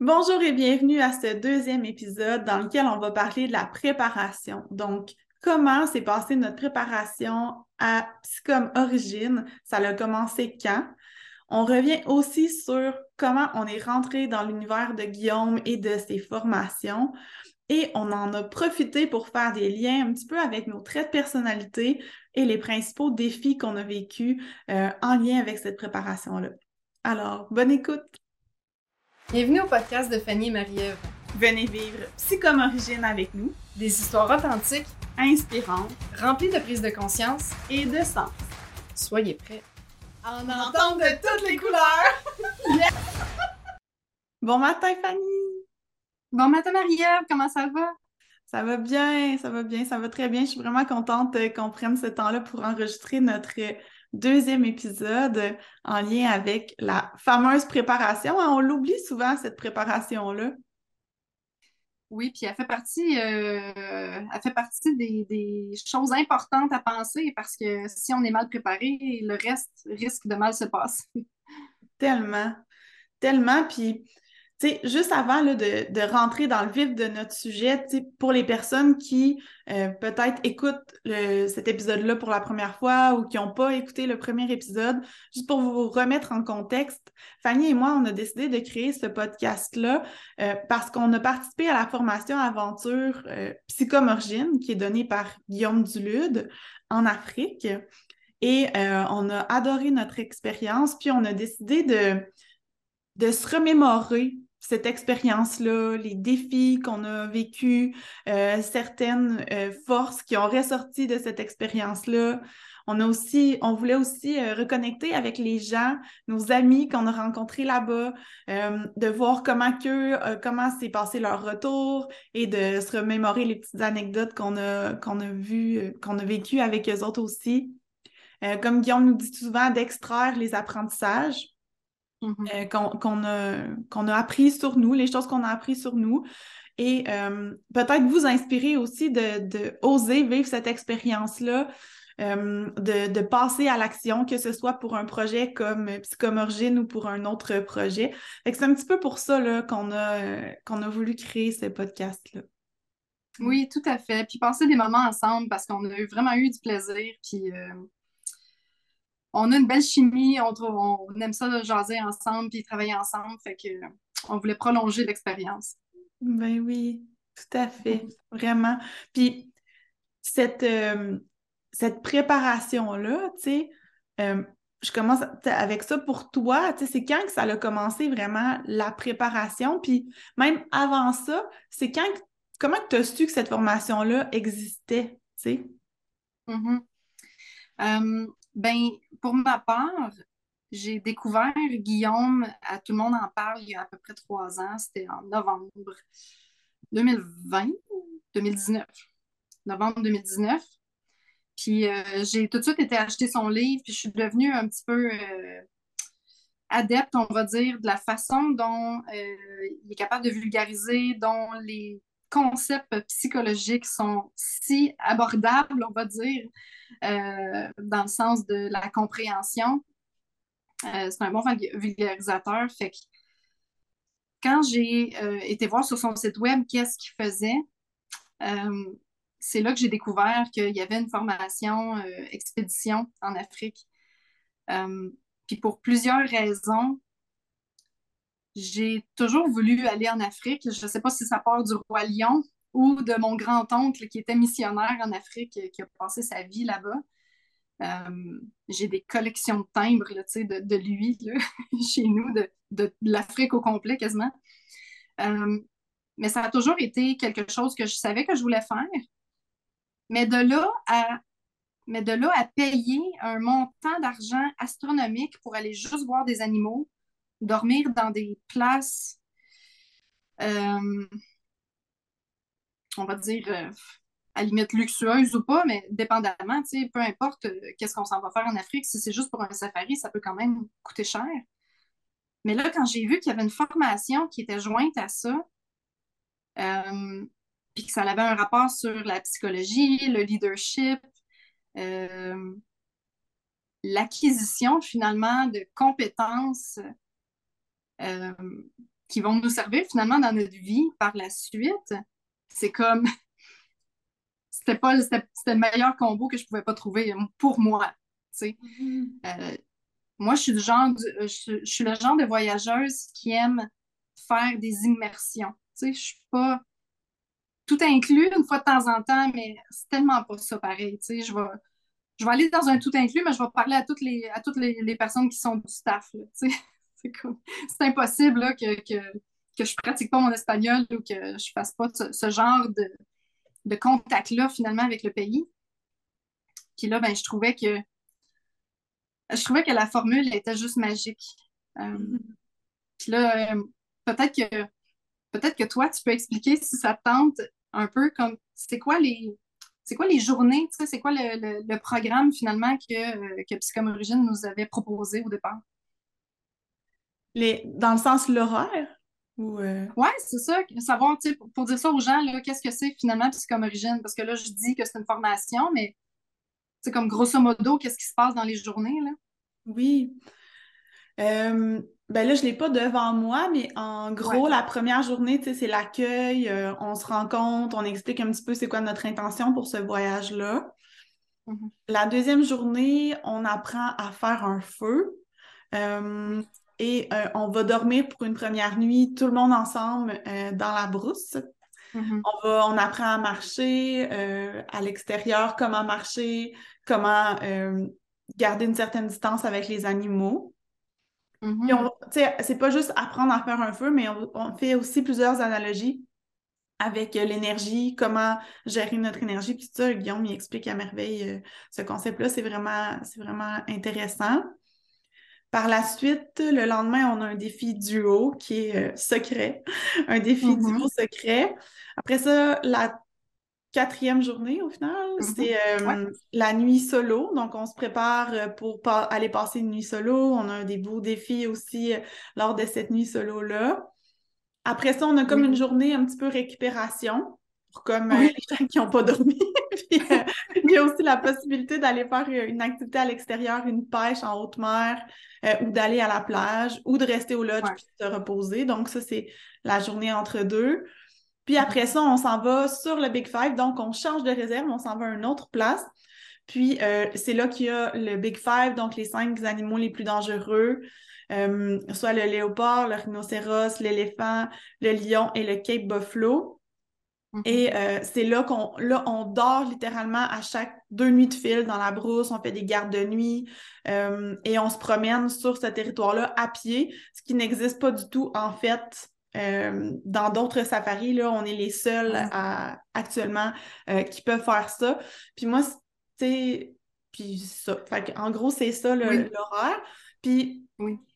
Bonjour et bienvenue à ce deuxième épisode dans lequel on va parler de la préparation. Donc, comment s'est passée notre préparation à Psychom Origine? Ça a commencé quand? On revient aussi sur comment on est rentré dans l'univers de Guillaume et de ses formations. Et on en a profité pour faire des liens un petit peu avec nos traits de personnalité et les principaux défis qu'on a vécus euh, en lien avec cette préparation-là. Alors, bonne écoute! Bienvenue au podcast de Fanny et Marie-Ève. Venez vivre Psychom Origine avec nous. Des histoires authentiques, inspirantes, remplies de prise de conscience et de sens. Soyez prêts. À en entendre de toutes les couleurs! Bon matin, Fanny! Bon matin, Marie-Ève, comment ça va? Ça va bien, ça va bien, ça va très bien. Je suis vraiment contente euh, qu'on prenne ce temps-là pour enregistrer notre deuxième épisode en lien avec la fameuse préparation. On l'oublie souvent, cette préparation-là. Oui, puis elle fait partie, euh, elle fait partie des, choses importantes à penser parce que si on est mal préparé, le reste risque de mal se passer. Tellement, tellement. Puis juste avant de, rentrer dans le vif de notre sujet, pour les personnes qui euh, peut-être écoutent cet épisode-là pour la première fois ou qui n'ont pas écouté le premier épisode, juste pour vous remettre en contexte, Fanny et moi, on a décidé de créer ce podcast-là euh, parce qu'on a participé à la formation aventure euh, Psychomorgine qui est donnée par Guillaume Dulude en Afrique. Et on a adoré notre expérience, puis on a décidé de, de se remémorer cette expérience-là, les défis qu'on a vécus, euh, certaines euh, forces qui ont ressorti de cette expérience-là. On a aussi, on voulait aussi euh, reconnecter avec les gens, nos amis qu'on a rencontrés là-bas, de voir comment que, comment s'est passé leur retour et de se remémorer les petites anecdotes qu'on a, qu'on a qu'on a vécues avec eux autres aussi. comme Guillaume nous dit souvent, d'extraire les apprentissages. Mm-hmm. Euh, qu'on a, appris sur nous, les choses qu'on a appris sur nous. Et euh, peut-être vous inspirer aussi de, oser vivre cette expérience-là, euh, de, passer à l'action, que ce soit pour un projet comme Psychomorgine ou pour un autre projet. C'est un petit peu pour ça qu'on a, a voulu créer ce podcast-là. Oui, tout à fait. Puis passer des moments ensemble parce qu'on a vraiment eu du plaisir. Puis on a une belle chimie, on, on aime ça de jaser ensemble puis travailler ensemble, fait que on voulait prolonger l'expérience. Ben oui, tout à fait, vraiment. Puis cette, euh, cette préparation-là, tu sais, euh, je commence avec ça pour toi, tu sais, c'est quand que ça a commencé vraiment la préparation, puis même avant ça, c'est quand, comment tu as su que cette formation-là existait, tu sais? Mm-hmm. Euh, ben, pour ma part, j'ai découvert Guillaume, à Tout le monde en parle, il y a à peu près trois ans, c'était en novembre 2020, 2019, novembre 2019. Puis euh, j'ai tout de suite été acheter son livre, puis je suis devenue un petit peu euh, adepte, on va dire, de la façon dont euh, il est capable de vulgariser, dont les concepts psychologiques sont si abordables, on va dire, euh, dans le sens de la compréhension. Euh, c'est un bon vulgarisateur. Fait que quand j'ai euh, été voir sur son site web qu'est-ce qu'il faisait, c'est là que j'ai découvert qu'il y avait une formation expédition en Afrique. puis pour plusieurs raisons, j'ai toujours voulu aller en Afrique. Je ne sais pas si ça part du roi lion ou de mon grand-oncle qui était missionnaire en Afrique, qui a passé sa vie là-bas. Euh, j'ai des collections de timbres de, de, lui chez nous, de, l'Afrique au complet quasiment. Euh, mais ça a toujours été quelque chose que je savais que je voulais faire. Mais de là à, mais de là à payer un montant d'argent astronomique pour aller juste voir des animaux, dormir dans des places, euh, on va dire, euh, à limite luxueuse ou pas, mais dépendamment, peu importe euh, qu'est-ce qu'on s'en va faire en Afrique, si c'est juste pour un safari, ça peut quand même coûter cher. Mais là, quand j'ai vu qu'il y avait une formation qui était jointe à ça, puis que ça avait un rapport sur la psychologie, le leadership, l'acquisition finalement de compétences euh, qui vont nous servir finalement dans notre vie par la suite, c'est comme c'était pas c'était le meilleur combo que je pouvais pas trouver pour moi. Mm-hmm. Euh, moi, je suis du genre je, suis le genre de voyageuse qui aime faire des immersions. Je suis pas tout inclus une fois de temps en temps, mais c'est tellement pas ça pareil. Je vais, je vais aller dans un tout inclus, mais je vais parler à toutes les, à toutes les, personnes qui sont du staff. C'est impossible que, que, que je pratique pas mon espagnol ou que je fasse pas ce, genre de, de contact-là finalement avec le pays. Puis là, ben, je trouvais que je trouvais que la formule était juste magique. Euh, puis là, euh, peut-être que peut-être que toi, tu peux expliquer si ça tente un peu comme c'est quoi les c'est quoi les journées, c'est quoi le, programme finalement que, euh, que Psychom Origine nous avait proposé au départ? Les, dans le sens l'horaire? Ou euh? Oui, c'est ça. Savoir, pour, pour dire ça aux gens, qu'est-ce que c'est finalement Psychom Origine? Parce que là, je dis que c'est une formation, mais c'est comme grosso modo, qu'est-ce qui se passe dans les journées? Là? Oui. Euh, ben là, je ne l'ai pas devant moi, mais en gros, la première journée, c'est l'accueil, euh, on se rencontre, on explique un petit peu c'est quoi notre intention pour ce voyage-là. Mm-hmm. La deuxième journée, on apprend à faire un feu euh, et euh, on va dormir pour une première nuit, tout le monde ensemble dans la brousse. Mm-hmm. On, va, on apprend à marcher à l'extérieur, comment marcher, comment garder une certaine distance avec les animaux. Mm C'est pas juste apprendre à faire un feu, mais on, fait aussi plusieurs analogies avec euh, l'énergie, comment gérer notre énergie. Puis ça, Guillaume il explique à merveille euh, ce concept-là. C'est vraiment, vraiment intéressant. Par la suite, le lendemain, on a un défi duo qui est euh, secret, un défi mm-hmm. duo secret. Après ça, la quatrième journée au final. Mm-hmm. C'est euh, la nuit solo. Donc, on se prépare euh, pour aller passer une nuit solo. On a des beaux défis aussi lors de cette nuit solo-là. Après ça, on a comme une journée un petit peu récupération pour comme les gens qui n'ont pas dormi. y a aussi la possibilité d'aller faire une activité à l'extérieur, une pêche en haute mer ou d'aller à la plage ou de rester au lodge et de se reposer. Donc, ça, c'est la journée entre deux. Puis après ça, on s'en va sur le Big Five. Donc, on change de réserve, on s'en va à une autre place. Puis, euh, c'est là qu'il y a le Big Five, donc les cinq animaux les plus dangereux, euh, soit le léopard, le rhinocéros, l'éléphant, le lion et le Cape Buffalo. Mm-hmm. Et euh, c'est là qu'on là, on dort littéralement à chaque deux nuits de fil dans la brousse, on fait des gardes de nuit et on se promène sur ce territoire-là à pied, ce qui n'existe pas du tout en fait euh, dans d'autres safaris, là, on est les seuls à, actuellement euh, qui peuvent faire ça. Puis moi, c'est. Puis ça. en gros, c'est ça l'horaire. Puis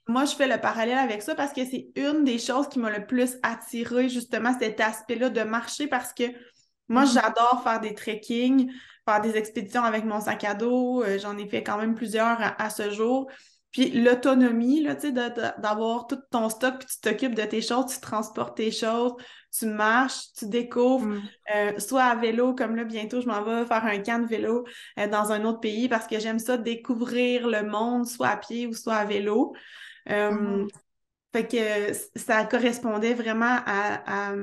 moi, je fais le parallèle avec ça parce que c'est une des choses qui m'a le plus attiré, justement, cet aspect-là de marcher parce que moi, mm-hmm. j'adore faire des trekking, faire des expéditions avec mon sac à dos. Euh, j'en ai fait quand même plusieurs à ce jour. Puis l'autonomie, là, tu sais, d'avoir tout ton stock, puis tu t'occupes de tes choses, tu transportes tes choses, tu marches, tu découvres, mm. euh, soit à vélo, comme là, bientôt, je m'en vais faire un camp de vélo euh, dans un autre pays parce que j'aime ça, découvrir le monde, soit à pied ou soit à vélo. Mm-hmm. Fait que ça correspondait vraiment à, à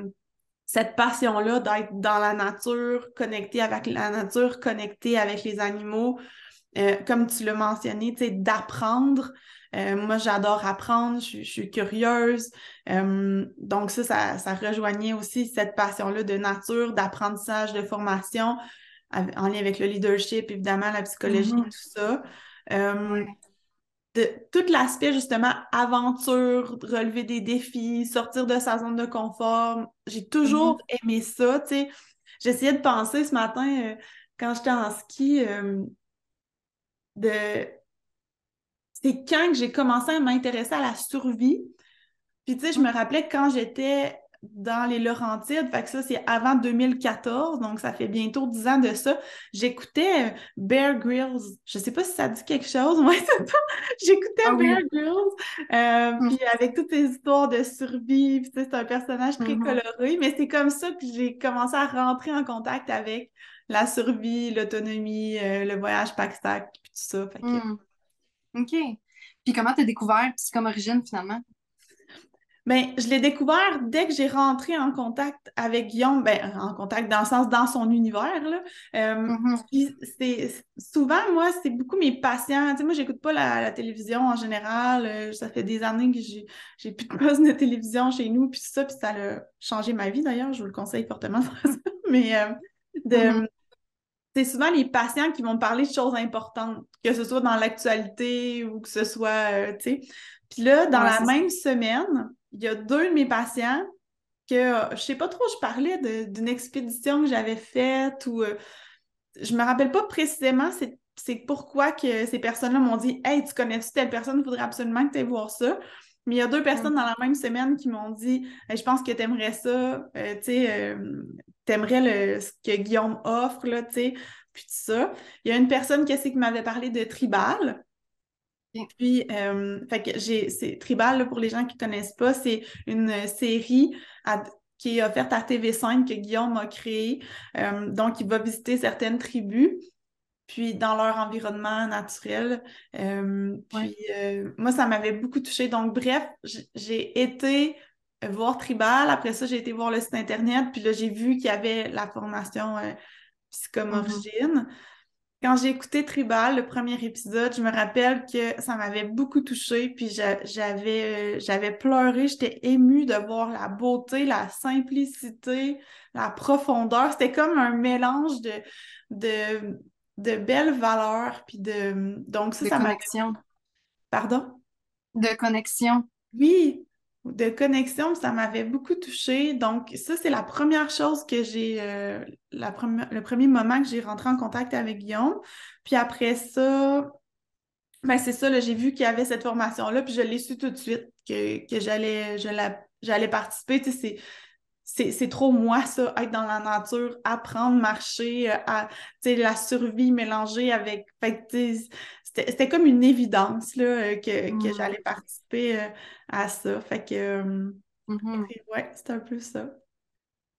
cette passion-là d'être dans la nature, connecté avec la nature, connecté avec les animaux. Euh, comme tu l'as mentionné, d'apprendre. Euh, moi, j'adore apprendre, je, suis curieuse. Euh, donc, ça, ça, rejoignait aussi cette passion-là de nature, d'apprentissage, de formation, en lien avec le leadership, évidemment, la psychologie, mm-hmm. tout ça. De, tout l'aspect, justement, aventure, relever des défis, sortir de sa zone de confort. J'ai toujours mm-hmm. aimé ça, tu sais. J'essayais de penser ce matin, quand j'étais en ski, de c'est quand que j'ai commencé à m'intéresser à la survie. Puis tu sais, je me rappelais que quand j'étais dans les Laurentides, fait que ça c'est avant 2014, donc ça fait bientôt 10 ans de ça, j'écoutais Bear Grylls. Je sais pas si ça dit quelque chose, moi. J'écoutais ah Bear Grylls, euh, hum. puis avec toutes ces histoires de survie, puis c'est un personnage très mm-hmm. coloré, mais c'est comme ça que j'ai commencé à rentrer en contact avec la survie, l'autonomie, euh, le voyage pack-stack, puis tout ça. Hmm. OK. Puis comment tu as découvert comme Origine finalement? Ben, je l'ai découvert dès que j'ai rentré en contact avec Guillaume, ben, en contact dans le sens dans son univers. Là. Euh, mm-hmm. c'est, souvent, moi, c'est beaucoup mes patients. Tu sais, moi, j'écoute pas la, télévision en général. Euh, ça fait des années que j'ai, j'ai plus de poste de télévision chez nous, puis ça, puis ça a changé ma vie d'ailleurs. Je vous le conseille fortement. Mais euh, de, mm-hmm. c'est souvent les patients qui vont parler de choses importantes, que ce soit dans l'actualité ou que ce soit, tu sais. Puis là, dans la même semaine, il y a deux de mes patients que je sais pas trop, je parlais d'une expédition que j'avais faite ou euh, je me rappelle pas précisément c'est pourquoi que ces personnes-là m'ont dit Hey, tu connais-tu telle personne, il faudrait absolument que tu ailles voir ça. Mais il y a deux personnes dans la même semaine qui m'ont dit Je pense que tu aimerais ça, euh, tu sais, euh, tu aimerais ce que Guillaume offre, là, tu sais, puis tout ça. Il y a une personne qui, qui m'avait parlé de tribal. Puis, euh, fait que j'ai, c'est Tribal, pour les gens qui ne connaissent pas, c'est une série qui est offerte à TV5 que Guillaume a créée. Euh, donc, il va visiter certaines tribus, puis dans leur environnement naturel. Euh, puis, moi, ça m'avait beaucoup touchée. Donc, bref, j'ai été voir Tribal. Après ça, j'ai été voir le site Internet. Puis là, j'ai vu qu'il y avait la formation Psychomorigine. Mm-hmm. Quand j'ai écouté Tribal, le premier épisode, je me rappelle que ça m'avait beaucoup touchée, puis j'avais euh, j'avais pleuré, j'étais émue de voir la beauté, la simplicité, la profondeur. C'était comme un mélange de, de, de belles valeurs, puis de... Donc ça, de ça connexion. Pardon? De connexion. Oui, de connexion, ça m'avait beaucoup touchée. Donc, ça, c'est la première chose que j'ai, euh, le premier moment que j'ai rentré en contact avec Guillaume. Puis après ça, ben c'est ça, j'ai vu qu'il y avait cette formation-là, puis je l'ai su tout de suite que, j'allais, participer. C'est trop moi, ça, être dans la nature, apprendre, marcher, euh, à, la survie mélangée avec. C'était comme une évidence là, euh, que, que mmh. j'allais participer euh, à ça. Fait que, mmh ouais, c'est un peu ça.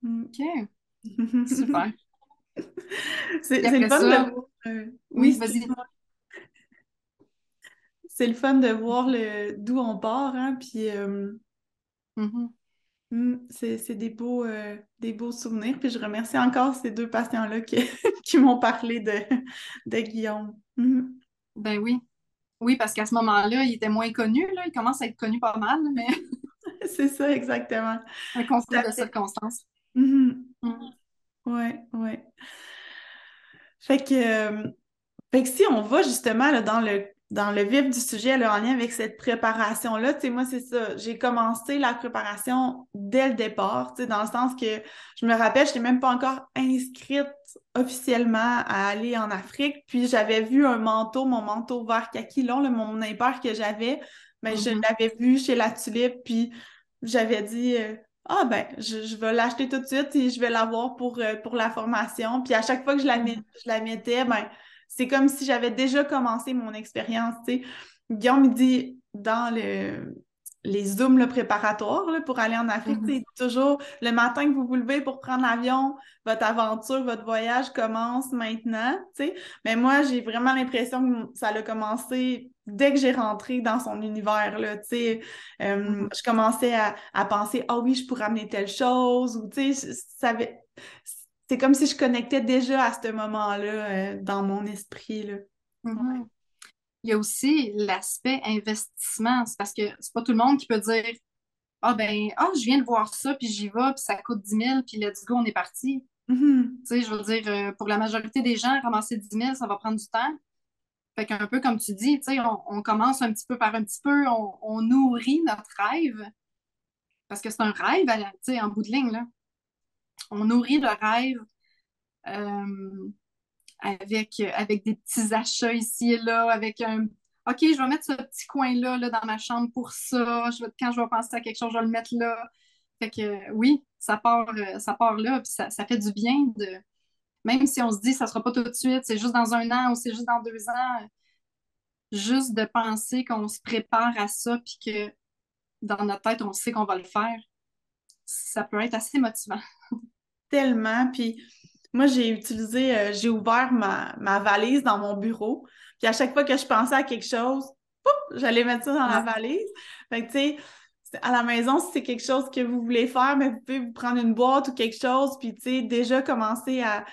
Mmh. OK. Super. c'est le fun de voir. oui, vas-y. C'est le fun de voir d'où on part, hein, puis. Mmh, c'est des beaux, euh, des beaux souvenirs. Puis je remercie encore ces deux patients-là qui, qui m'ont parlé de, de Guillaume. Mmh. Ben oui. Oui, parce qu'à ce moment-là, il était moins connu. Là. Il commence à être connu pas mal, mais. c'est ça, exactement. Un concours de circonstances. Oui, oui. Fait que, euh, fait que si on va justement là, dans le dans le vif du sujet, en lien avec cette préparation-là, tu sais, moi, c'est ça. J'ai commencé la préparation dès le départ, tu sais, dans le sens que je me rappelle, je n'étais même pas encore inscrite officiellement à aller en Afrique. Puis j'avais vu un manteau, mon manteau vert kaki long, mon impair que j'avais, mais je mm-hmm. l'avais vu chez la tulipe, puis j'avais dit euh, Ah ben, je, vais l'acheter tout de suite et je vais l'avoir pour, euh, pour la formation. Puis à chaque fois que je la, je la mettais, ben c'est comme si j'avais déjà commencé mon expérience, tu sais. Guillaume me dit dans le, les zooms préparatoires pour aller en Afrique, c'est mm-hmm. toujours le matin que vous vous levez pour prendre l'avion, votre aventure, votre voyage commence maintenant, tu sais. Mais moi, j'ai vraiment l'impression que ça a commencé dès que j'ai rentré dans son univers, là, tu sais. Euh, mm-hmm. Je commençais à, à penser, ah oui, je pourrais amener telle chose, ou tu sais, ça avait c'est comme si je connectais déjà à ce moment-là euh, dans mon esprit. Là. Mm-hmm. Il y a aussi l'aspect investissement. C'est parce que c'est pas tout le monde qui peut dire Ah ben, ah, je viens de voir ça, puis j'y vais, puis ça coûte 10 000, puis let's go, on est parti. Mm-hmm. Tu sais, je veux dire, euh, pour la majorité des gens, ramasser 10 000, ça va prendre du temps. Fait qu'un peu comme tu dis, tu sais, on, commence un petit peu par un petit peu, on, nourrit notre rêve. Parce que c'est un rêve, tu sais, en bout de ligne, là on nourrit le rêve euh, avec, avec des petits achats ici et là, avec un OK, je vais mettre ce petit coin-là là, dans ma chambre pour ça. Je vais, quand je vais penser à quelque chose, je vais le mettre là. Fait que oui, ça part, euh, ça part là, puis ça, fait du bien de. Même si on se dit que ça ne sera pas tout de suite, c'est juste dans un an ou c'est juste dans deux ans, juste de penser qu'on se prépare à ça, puis que dans notre tête, on sait qu'on va le faire, ça peut être assez motivant. Tellement. Puis moi, j'ai utilisé, euh, j'ai ouvert ma, valise dans mon bureau. Puis à chaque fois que je pensais à quelque chose, j'allais mettre ça dans la valise. Fait que, tu sais, à la maison, si c'est quelque chose que vous voulez faire, mais vous pouvez vous prendre une boîte ou quelque chose, puis tu sais, déjà commencer à.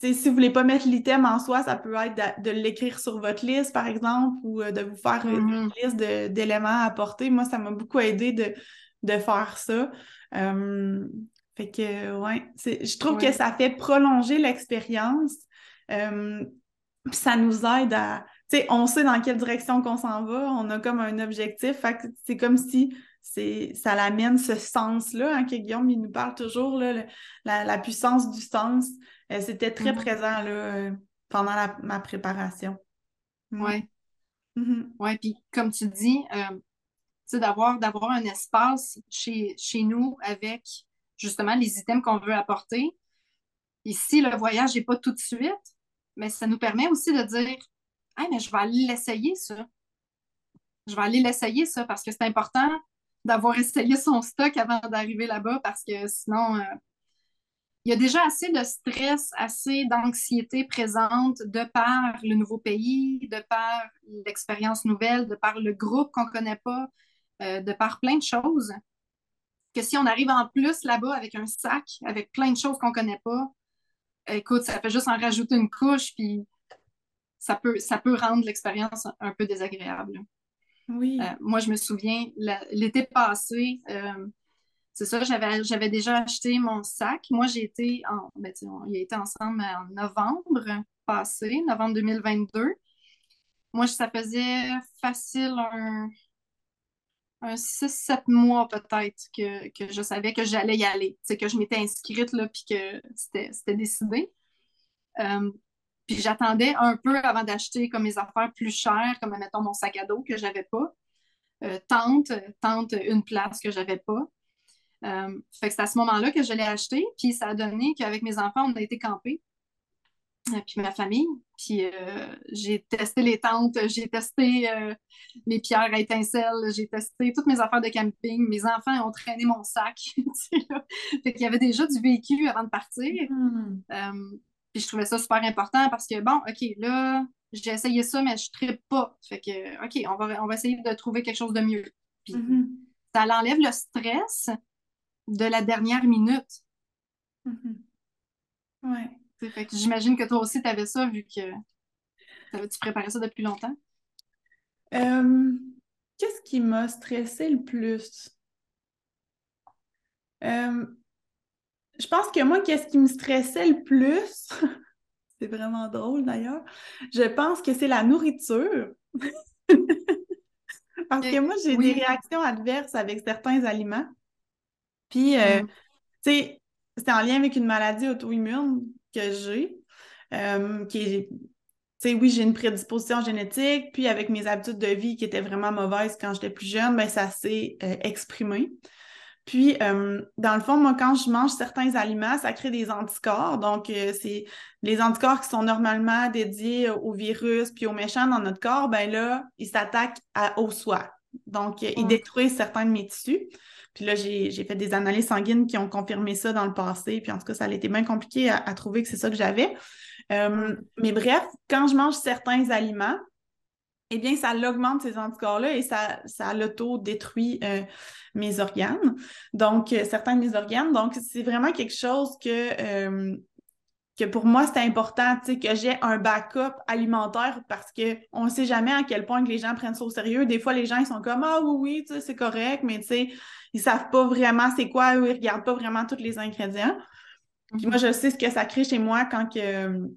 Tu sais, si vous voulez pas mettre l'item en soi, ça peut être de, l'écrire sur votre liste, par exemple, ou euh, de vous faire une mm-hmm. liste d'éléments à apporter. Moi, ça m'a beaucoup aidé de, de faire ça. Euh, fait que, ouais, je trouve que ça fait prolonger l'expérience. Euh, ça nous aide à. Tu sais, on sait dans quelle direction qu'on s'en va, on a comme un objectif. Fait que c'est comme si ça l'amène ce sens-là, hein, que Guillaume il nous parle toujours, là, la, puissance du sens. Euh, c'était très mm-hmm. présent là, euh, pendant ma préparation. Oui. Oui, puis comme tu dis, d'avoir, d'avoir un espace chez, chez nous avec justement les items qu'on veut apporter. Ici, le voyage n'est pas tout de suite, mais ça nous permet aussi de dire hey, mais je vais aller l'essayer, ça. Je vais aller l'essayer, ça, parce que c'est important d'avoir essayé son stock avant d'arriver là-bas, parce que sinon, euh, il y a déjà assez de stress, assez d'anxiété présente de par le nouveau pays, de par l'expérience nouvelle, de par le groupe qu'on ne connaît pas, euh, de par plein de choses, que si on arrive en plus là-bas avec un sac, avec plein de choses qu'on ne connaît pas, écoute, ça fait juste en rajouter une couche, puis ça peut, ça peut rendre l'expérience un peu désagréable. Oui. Euh, moi, je me souviens, l'été passé, euh, c'est ça, j'avais déjà acheté mon sac. Moi, j'ai été en. Ben, on a été ensemble en novembre passé, novembre 2022. Moi, ça faisait facile un un 6-7 mois peut-être que, je savais que j'allais y aller. C'est que je m'étais inscrite là, puis que c'était décidé. Euh, puis j'attendais un peu avant d'acheter comme mes affaires plus chères, comme mettons mon sac à dos que j'avais pas. Euh, tente, tente une place que j'avais pas. Euh, fait que c'est à ce moment-là que je l'ai acheté, puis ça a donné qu'avec mes enfants, on a été campés. Euh, puis ma famille. Puis euh, j'ai testé les tentes, j'ai testé euh, mes pierres à étincelles, j'ai testé toutes mes affaires de camping. Mes enfants ont traîné mon sac. fait qu'il y avait déjà du vécu avant de partir. Hmm. puis je trouvais ça super important parce que, bon, OK, là, j'ai essayé ça, mais je ne pas. Fait que, OK, on va, on va essayer de trouver quelque chose de mieux. Puis mm-hmm. ça l'enlève le stress de la dernière minute. Mm-hmm. Ouais. J'imagine que toi aussi, tu avais ça vu que tu préparais ça depuis longtemps. Euh, qu'est-ce qui m'a stressé le plus? Euh, je pense que moi, qu'est-ce qui me stressait le plus? c'est vraiment drôle d'ailleurs. Je pense que c'est la nourriture. Parce que moi, j'ai des réactions adverses avec certains aliments. Puis, euh, mm. tu sais, c'est en lien avec une maladie auto-immune que j'ai, euh, qui est oui, j'ai une prédisposition génétique, puis avec mes habitudes de vie qui étaient vraiment mauvaises quand j'étais plus jeune, ben, ça s'est euh, exprimé. Puis, euh, dans le fond, moi, quand je mange certains aliments, ça crée des anticorps. Donc, c'est les anticorps qui sont normalement dédiés au virus puis aux méchants dans notre corps, ben là, ils s'attaquent au soi. Donc, ils détruisent certains de mes tissus. Puis là, j'ai fait des analyses sanguines qui ont confirmé ça dans le passé. Puis en tout cas, ça a été bien compliqué à, trouver que c'est ça que j'avais. Euh, mais bref, quand je mange certains aliments, eh bien, ça augmente ces anticorps-là et ça, ça l'auto-détruit euh, mes organes. Donc, euh, certains de mes organes. Donc, c'est vraiment quelque chose que que pour moi, c'est important que j'ai un backup alimentaire parce qu'on ne sait jamais à quel point que les gens prennent ça au sérieux. Des fois, les gens ils sont comme Ah oui, oui, c'est correct, mais ils ne savent pas vraiment c'est quoi, ou ils ne regardent pas vraiment tous les ingrédients. Puis moi, je sais ce que ça crée chez moi quand que,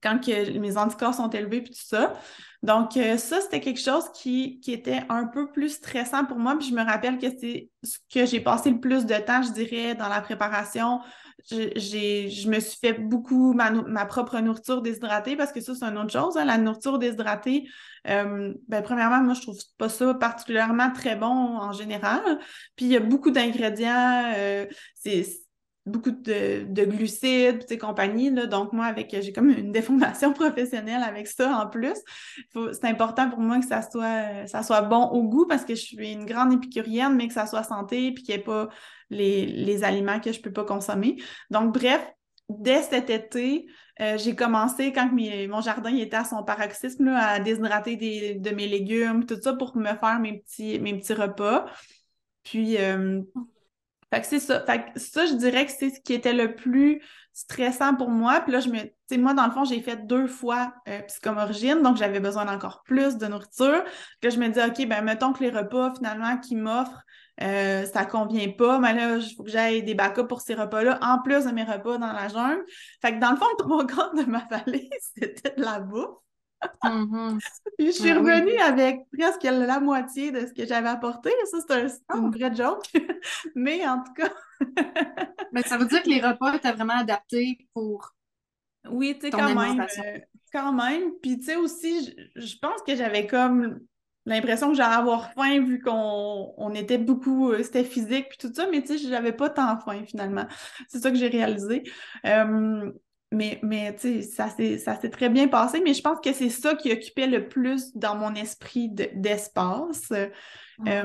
quand que mes anticorps sont élevés puis tout ça. Donc, euh, ça, c'était quelque chose qui, qui, était un peu plus stressant pour moi. Puis je me rappelle que c'est ce que j'ai passé le plus de temps, je dirais, dans la préparation je me suis fait beaucoup ma, propre nourriture déshydratée parce que ça, c'est une autre chose. Hein, la nourriture déshydratée, euh, ben, premièrement, moi, je trouve pas ça particulièrement très bon en général. Puis, il y a beaucoup d'ingrédients. Euh, c'est beaucoup de, glucides, et compagnie. Là. Donc, moi, avec j'ai comme une déformation professionnelle avec ça en plus. C'est important pour moi que ça soit, ça soit bon au goût parce que je suis une grande épicurienne, mais que ça soit santé puis qu'il n'y ait pas les, aliments que je ne peux pas consommer. Donc, bref, dès cet été, euh, j'ai commencé, quand mon jardin était à son paroxysme, à déshydrater de mes légumes, tout ça pour me faire mes petits, mes petits repas. Puis, euh, fait que c'est ça. Fait que ça, je dirais que c'est ce qui était le plus stressant pour moi. Puis là, je me. Moi, dans le fond, j'ai fait deux fois euh, donc j'avais besoin d'encore plus de nourriture. Puis là, je me dis, OK, ben mettons que les repas, finalement, qu'ils m'offrent, euh, ça convient pas, mais là, il faut que j'aille des backups pour ces repas-là, en plus de mes repas dans la jungle. Fait que dans le fond, le trois quarts de ma valise, c'était de la bouffe. Mm-hmm. Puis je suis ben revenue avec presque la moitié de ce que j'avais apporté. Ça, c'est un, une ah! vraie joke. Mais en tout cas. Mais ça veut dire que les repas étaient vraiment adaptés pour. Oui, tu sais, quand même. Euh, quand même. Puis, tu sais, aussi, je, pense que j'avais comme l'impression que j'allais avoir faim vu qu'on était beaucoup. Euh, c'était physique, puis tout ça. Mais, tu sais, j'avais pas tant faim finalement. C'est ça que j'ai réalisé. Euh, mais, mais tu sais, ça s'est très bien passé, mais je pense que c'est ça qui occupait le plus dans mon esprit d'espace. Euh,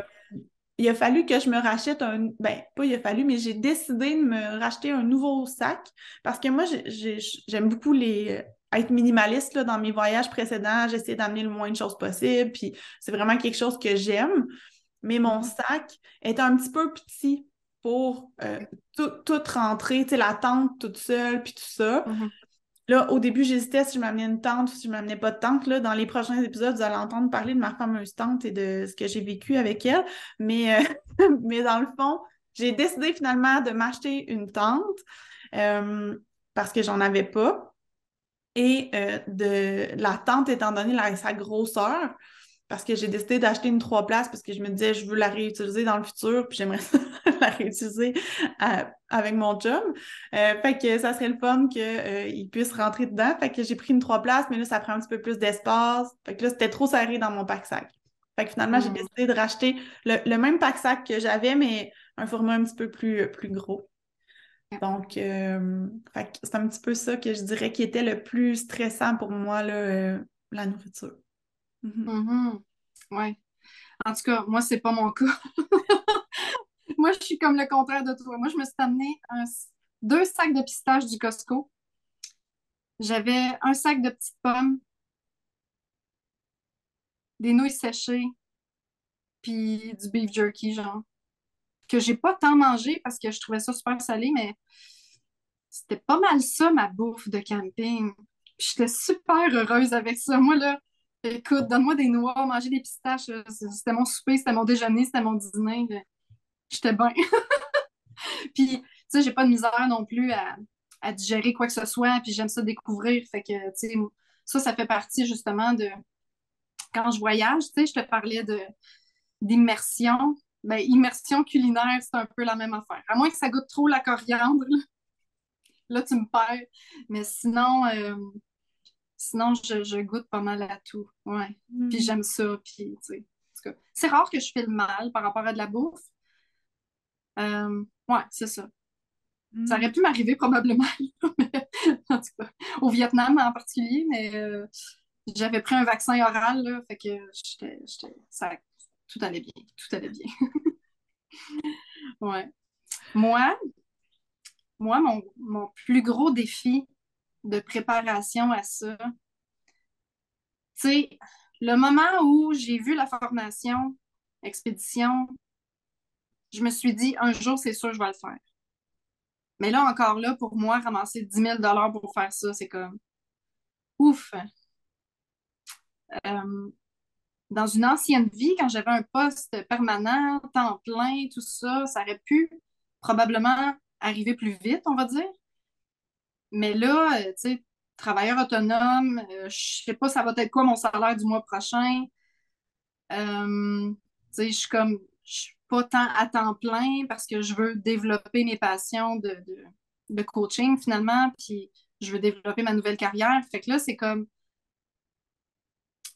il a fallu que je me rachète un. Ben, pas il a fallu, mais j'ai décidé de me racheter un nouveau sac parce que moi, j'aime beaucoup les être minimaliste là, dans mes voyages précédents. J'essaie d'amener le moins de choses possible, puis c'est vraiment quelque chose que j'aime. Mais mon sac est un petit peu petit pour euh, tout, rentrer, tu sais, la tente toute seule, puis tout ça. Mm-hmm. Là, au début, j'hésitais si je m'amenais une tente ou si je m'amenais pas de tente. Là, dans les prochains épisodes, vous allez entendre parler de ma fameuse tente et de ce que j'ai vécu avec elle. Mais, euh, mais dans le fond, j'ai décidé finalement de m'acheter une tente euh, parce que j'en avais pas. Et de la tente, étant donné sa grosseur, parce que j'ai décidé d'acheter une trois places parce que je me disais, je veux la réutiliser dans le futur, puis j'aimerais la réutiliser euh, avec mon chum. Euh, fait que ça serait le fun qu'il euh, puisse rentrer dedans. Fait que j'ai pris une trois places, mais là, ça prend un petit peu plus d'espace. Fait que là, c'était trop serré dans mon pack-sac. Fait que finalement, j'ai hmm. décidé de racheter le, même pack-sac que j'avais, mais un format un petit peu plus, plus gros. Donc, c'est un petit peu ça que je dirais qui était le plus stressant pour moi, là, la nourriture. Mm-hmm. Mm-hmm. Oui. En tout cas, moi, c'est pas mon cas. moi, je suis comme le contraire de toi. Moi, je me suis amené deux sacs de pistaches du Costco. J'avais un sac de petites pommes, des nouilles séchées, puis du beef jerky, genre. Que j'ai pas tant mangé parce que je trouvais ça super salé, mais c'était pas mal ça, ma bouffe de camping. J'étais super heureuse avec ça. Moi, là, Écoute, donne-moi des noix, manger des pistaches. Euh, c'était mon souper, c'était mon déjeuner, c'était mon dîner. J'étais bien. puis, tu sais, j'ai pas de misère non plus à, digérer quoi que ce soit, puis j'aime ça découvrir. Fait que, tu sais, ça, ça fait partie justement de. Quand je voyage, tu sais, je te parlais d'immersion. Ben, immersion culinaire, c'est un peu la même affaire. À moins que ça goûte trop la coriandre, là, tu me perds. Mais sinon, euh, Sinon, je, goûte pas mal à tout. Ouais. Puis mm. j'aime ça. Puis, tu sais, c'est rare que je fais le mal par rapport à de la bouffe. Euh, ouais, c'est ça. Ça aurait pu m'arriver probablement, en tout cas, au Vietnam en particulier, mais euh, j'avais pris un vaccin oral, là, fait que j'étais, ça, tout allait bien, tout allait bien. ouais. Moi, moi, mon, mon plus gros défi de préparation à ça. Tu sais, le moment où j'ai vu la formation, expédition, je me suis dit, un jour, c'est sûr, je vais le faire. Mais là, encore là, pour moi, ramasser 10 000 pour faire ça, c'est comme ouf. Euh, dans une ancienne vie, quand j'avais un poste permanent, temps plein, tout ça, ça aurait pu probablement arriver plus vite, on va dire. Mais là, euh, tu sais, travailleur autonome, euh, je sais pas ça va être quoi mon salaire du mois prochain. Euh, tu sais, je suis comme, je suis pas tant à temps plein parce que je veux développer mes passions de, de, coaching finalement, puis je veux développer ma nouvelle carrière. Fait que là, c'est comme,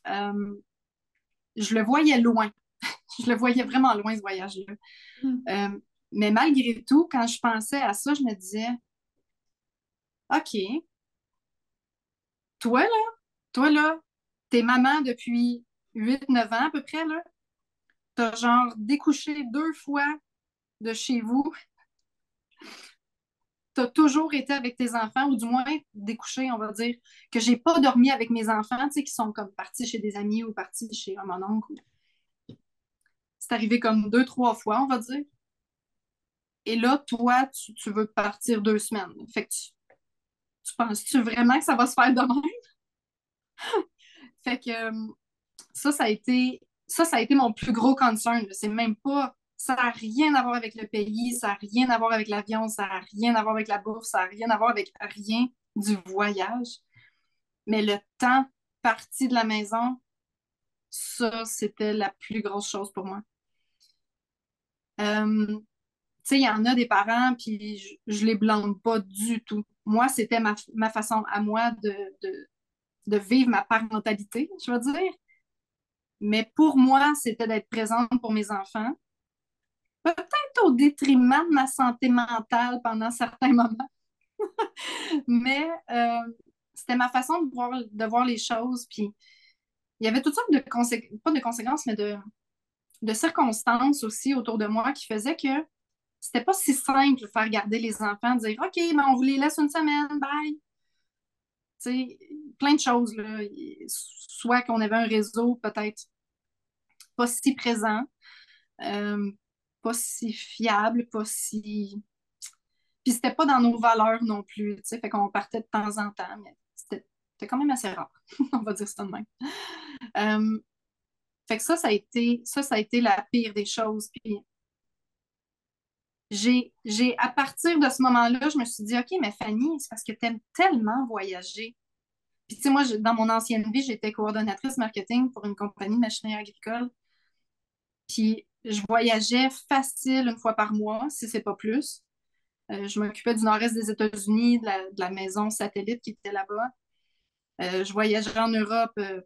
je le voyais loin. je le voyais vraiment loin, ce voyage-là. Hmm. mais malgré tout, quand je pensais à ça, je me disais, OK. Toi, là, toi, là, t'es maman depuis 8-9 ans à peu près, là. T'as genre découché deux fois de chez vous. T'as toujours été avec tes enfants, ou du moins découché, on va dire, que j'ai pas dormi avec mes enfants, tu sais, qui sont comme partis chez des amis ou partis chez mon oncle. c'est arrivé comme deux, trois fois, on va dire. Et là, toi, tu, veux partir deux semaines. Fait penses-tu vraiment que ça va se faire de même? fait que euh, ça, ça a été ça, ça a été mon plus gros concern. C'est même pas. Ça n'a rien à voir avec le pays, ça n'a rien à voir avec l'avion, ça n'a rien à voir avec la bourse, ça n'a rien à voir avec rien du voyage. Mais le temps parti de la maison, ça, c'était la plus grosse chose pour moi. Euh, tu sais, il y en a des parents, puis je, ne les blâme pas du tout. Moi, c'était ma, façon à moi de, de, vivre ma parentalité, je veux dire. Mais pour moi, c'était d'être présente pour mes enfants. Peut-être au détriment de ma santé mentale pendant certains moments. Mais euh, c'était ma façon de voir, de voir les choses. Puis il y avait toutes sortes de conséquences, pas de conséquences, mais de, de circonstances aussi autour de moi qui faisaient que c'était pas si simple de faire garder les enfants, dire OK, mais on vous les laisse une semaine, bye. Plein de choses. Là. Soit qu'on avait un réseau peut-être pas si présent, euh, pas si fiable, pas si. Puis c'était pas dans nos valeurs non plus, tu sais, fait qu'on partait de temps en temps, mais c'était quand même assez rare, on va dire ça de même. Euh, fait que ça, ça a été, ça, ça a été la pire des choses. Puis j'ai, à partir de ce moment-là, je me suis dit, OK, mais Fanny, c'est parce que tu aimes tellement voyager. Puis, tu sais, moi, dans mon ancienne vie, j'étais coordonnatrice marketing pour une compagnie de machinerie agricole. Puis, je voyageais facile une fois par mois, si c'est pas plus. Euh, je m'occupais du nord-est des États-Unis, de la, maison satellite qui était là-bas. Euh, je voyageais en Europe euh,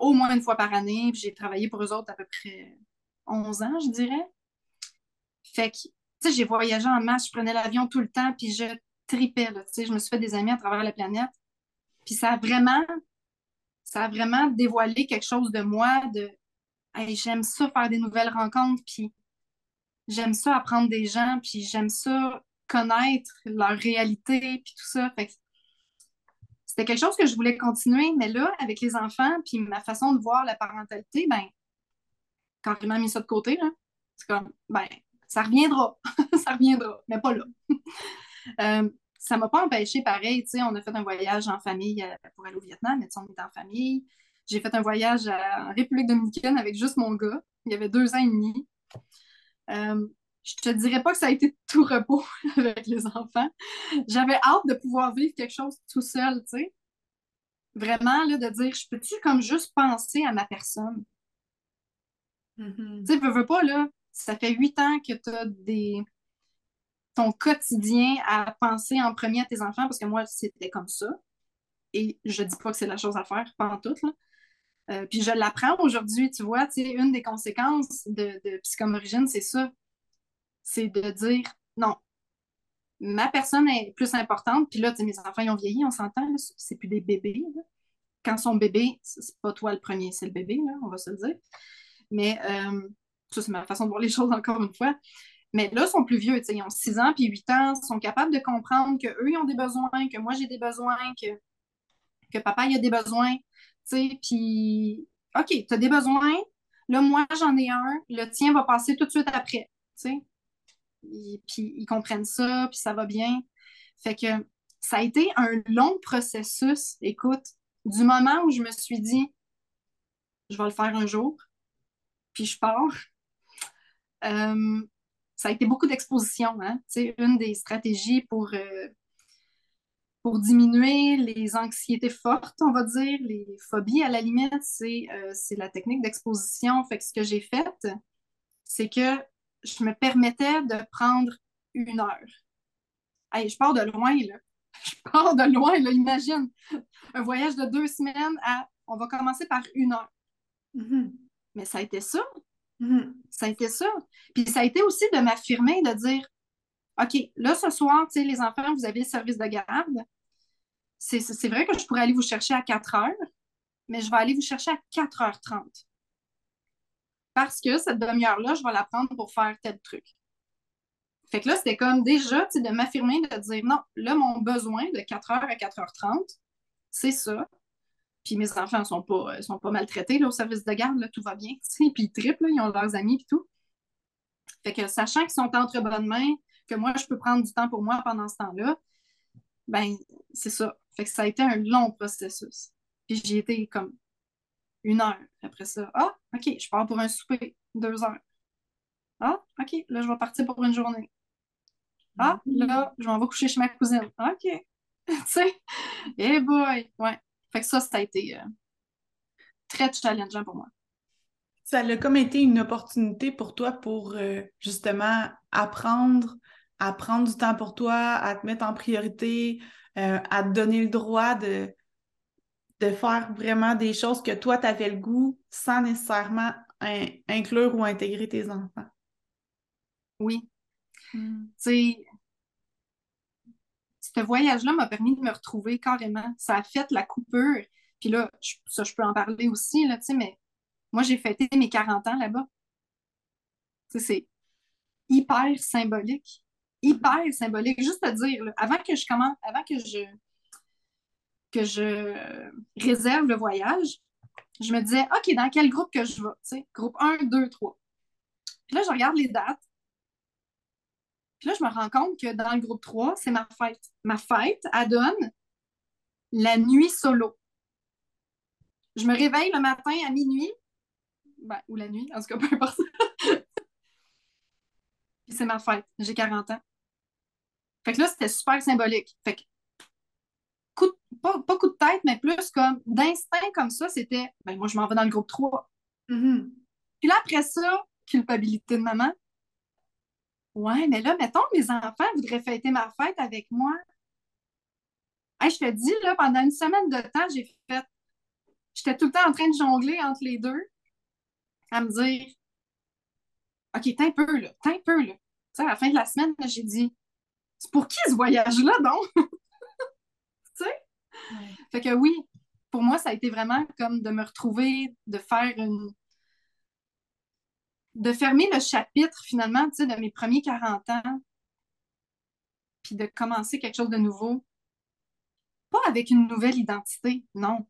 au moins une fois par année. J'ai travaillé pour eux autres à peu près 11 ans, je dirais. Fait que, sais, j'ai voyagé en masse, je prenais l'avion tout le temps, puis je tripais, tu sais, je me suis fait des amis à travers la planète. Puis ça a vraiment, ça a vraiment dévoilé quelque chose de moi, de, j'aime ça faire des nouvelles rencontres, puis j'aime ça apprendre des gens, puis j'aime ça connaître leur réalité, puis tout ça. Fait c'était quelque chose que je voulais continuer, mais là, avec les enfants, puis ma façon de voir la parentalité, ben, carrément mis ça de côté, là. C'est comme, ben, ça reviendra, ça reviendra, mais pas là. euh, ça m'a pas empêché, pareil, tu sais, on a fait un voyage en famille euh, pour aller au Vietnam, mais on est en famille. J'ai fait un voyage en République dominicaine avec juste mon gars. Il y avait deux ans et demi. Euh, je te dirais pas que ça a été tout repos avec les enfants. J'avais hâte de pouvoir vivre quelque chose tout seul, tu sais. Vraiment, là, de dire, je peux-tu comme juste penser à ma personne? Mm-hmm. Tu sais, veux, veux pas, là, ça fait huit ans que tu as ton quotidien à penser en premier à tes enfants, parce que moi, c'était comme ça. Et je dis pas que c'est la chose à faire, pas en tout, là. Euh, puis je l'apprends aujourd'hui, tu vois, une des conséquences de, de Psychomorigine, c'est ça c'est de dire non, ma personne est plus importante. Puis là, mes enfants, ils ont vieilli, on s'entend, c'est plus des bébés. Quand son bébé, c'est pas toi le premier, c'est le bébé, on va se le dire. Mais euh, ça, c'est ma façon de voir les choses encore une fois. Mais là, ils sont plus vieux, ils ont 6 ans puis 8 ans, ils sont capables de comprendre qu'eux, ils ont des besoins, que moi, j'ai des besoins, que, que papa, il a des besoins. Puis, OK, tu as des besoins, là, moi, j'en ai un, le tien va passer tout de suite après. puis ils comprennent ça, puis ça va bien. Fait que ça a été un long processus, écoute, du moment où je me suis dit, je vais le faire un jour, puis je pars. Euh, ça a été beaucoup d'exposition. Hein? Une des stratégies pour, euh, pour diminuer les anxiétés fortes, on va dire, les phobies à la limite, c'est euh, la technique d'exposition. Fait que ce que j'ai fait, c'est que je me permettais de prendre une heure. Hey, je pars de loin, là. Je pars de loin, là, imagine. Un voyage de deux semaines à on va commencer par une heure. Mm-hmm. Mais ça a été ça. Mm-hmm. Ça a été ça. Puis ça a été aussi de m'affirmer, de dire OK, là, ce soir, les enfants, vous avez le service de garde. C'est vrai que je pourrais aller vous chercher à 4 heures, mais je vais aller vous chercher à 4h30 parce que cette demi-heure-là, je vais la prendre pour faire tel truc. Fait que là, c'était comme déjà de m'affirmer, de dire non, là, mon besoin de 4h à 4h30, c'est ça. Puis mes enfants sont pas, sont pas maltraités là, au service de garde, là, tout va bien. Puis ils triplent, ils ont leurs amis et tout. Fait que sachant qu'ils sont entre bonnes mains, que moi, je peux prendre du temps pour moi pendant ce temps-là, ben c'est ça. Fait que ça a été un long processus. Puis j'y étais comme une heure après ça. Ah, OK, je pars pour un souper, deux heures. Ah, OK, là, je vais partir pour une journée. Ah, là, je m'en vais coucher chez ma cousine. OK. tu sais, hey boy, ouais. Fait que ça, ça a été euh, très challengeant pour moi. Ça a comme été une opportunité pour toi pour euh, justement apprendre, à prendre du temps pour toi, à te mettre en priorité, euh, à te donner le droit de, de faire vraiment des choses que toi, tu avais le goût sans nécessairement inclure ou intégrer tes enfants. Oui. Hmm. Tu sais, ce voyage-là m'a permis de me retrouver carrément. Ça a fait la coupure. Puis là, ça, je peux en parler aussi, là, tu sais, mais moi, j'ai fêté mes 40 ans là-bas. C'est hyper symbolique. Hyper symbolique. Juste à dire, avant que je commence, avant que je que je réserve le voyage, je me disais, OK, dans quel groupe que je vais? Tu sais, groupe 1, 2, 3. Puis là, je regarde les dates. Puis là, je me rends compte que dans le groupe 3, c'est ma fête. Ma fête, elle donne la nuit solo. Je me réveille le matin à minuit, ben, ou la nuit, en tout cas, peu importe. Puis c'est ma fête. J'ai 40 ans. Fait que là, c'était super symbolique. Fait que, pas, coup de tête, mais plus comme d'instinct comme ça, c'était, ben moi, je m'en vais dans le groupe 3. Mm-hmm. Puis là, après ça, culpabilité de maman. Ouais, mais là, mettons, mes enfants voudraient fêter ma fête avec moi. je te dis, là, pendant une semaine de temps, j'ai fait. J'étais tout le temps en train de jongler entre les deux, à me dire OK, t'es un peu, là, t'es un peu, là. Tu sais, à la fin de la semaine, j'ai dit C'est pour qui ce voyage-là, donc? tu sais? Fait que oui, pour moi, ça a été vraiment comme de me retrouver, de faire une, de fermer le chapitre finalement de mes premiers 40 ans, puis de commencer quelque chose de nouveau. Pas avec une nouvelle identité, non.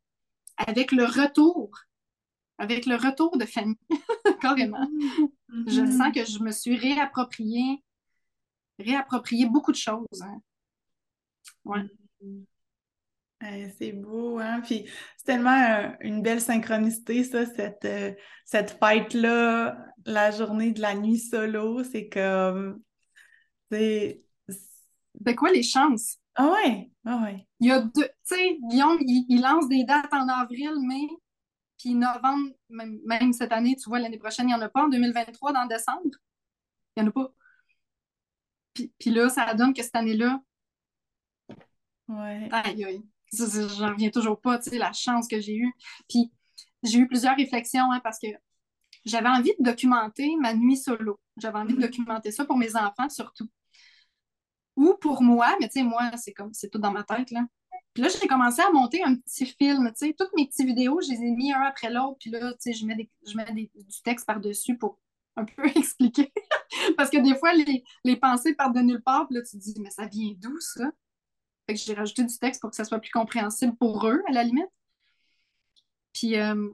Avec le retour. Avec le retour de famille, carrément. Je mm-hmm. sens que je me suis réapproprié, réapproprié beaucoup de choses. Hein. Ouais. Mm-hmm c'est beau, hein? Puis c'est tellement une belle synchronicité, ça, cette, euh, cette fête-là, la journée de la nuit solo. C'est comme. C'est. Ben quoi les chances? Ah ouais, ah ouais. Il y a deux. Tu sais, Guillaume, il, lance des dates en avril, mai, puis novembre, même, cette année, tu vois, l'année prochaine, il n'y en a pas. En 2023, dans décembre, il n'y en a pas. Puis, puis là, ça donne que cette année-là. Ouais. Aïe, aïe. J'en reviens toujours pas, tu sais, la chance que j'ai eue. Puis j'ai eu plusieurs réflexions hein, parce que j'avais envie de documenter ma nuit solo. J'avais envie de mm-hmm. documenter ça pour mes enfants surtout. Ou pour moi, mais tu sais, moi, c'est comme c'est tout dans ma tête, là. Puis là, j'ai commencé à monter un petit film, tu sais, toutes mes petites vidéos, je les ai mis un après l'autre, puis là, tu sais, je mets, des, je mets du texte par-dessus pour un peu expliquer. Parce que des fois, les, les pensées partent de nulle part, puis là, tu te dis, mais ça vient d'où, ça? Fait que j'ai rajouté du texte pour que ça soit plus compréhensible pour eux, à la limite. Puis, euh,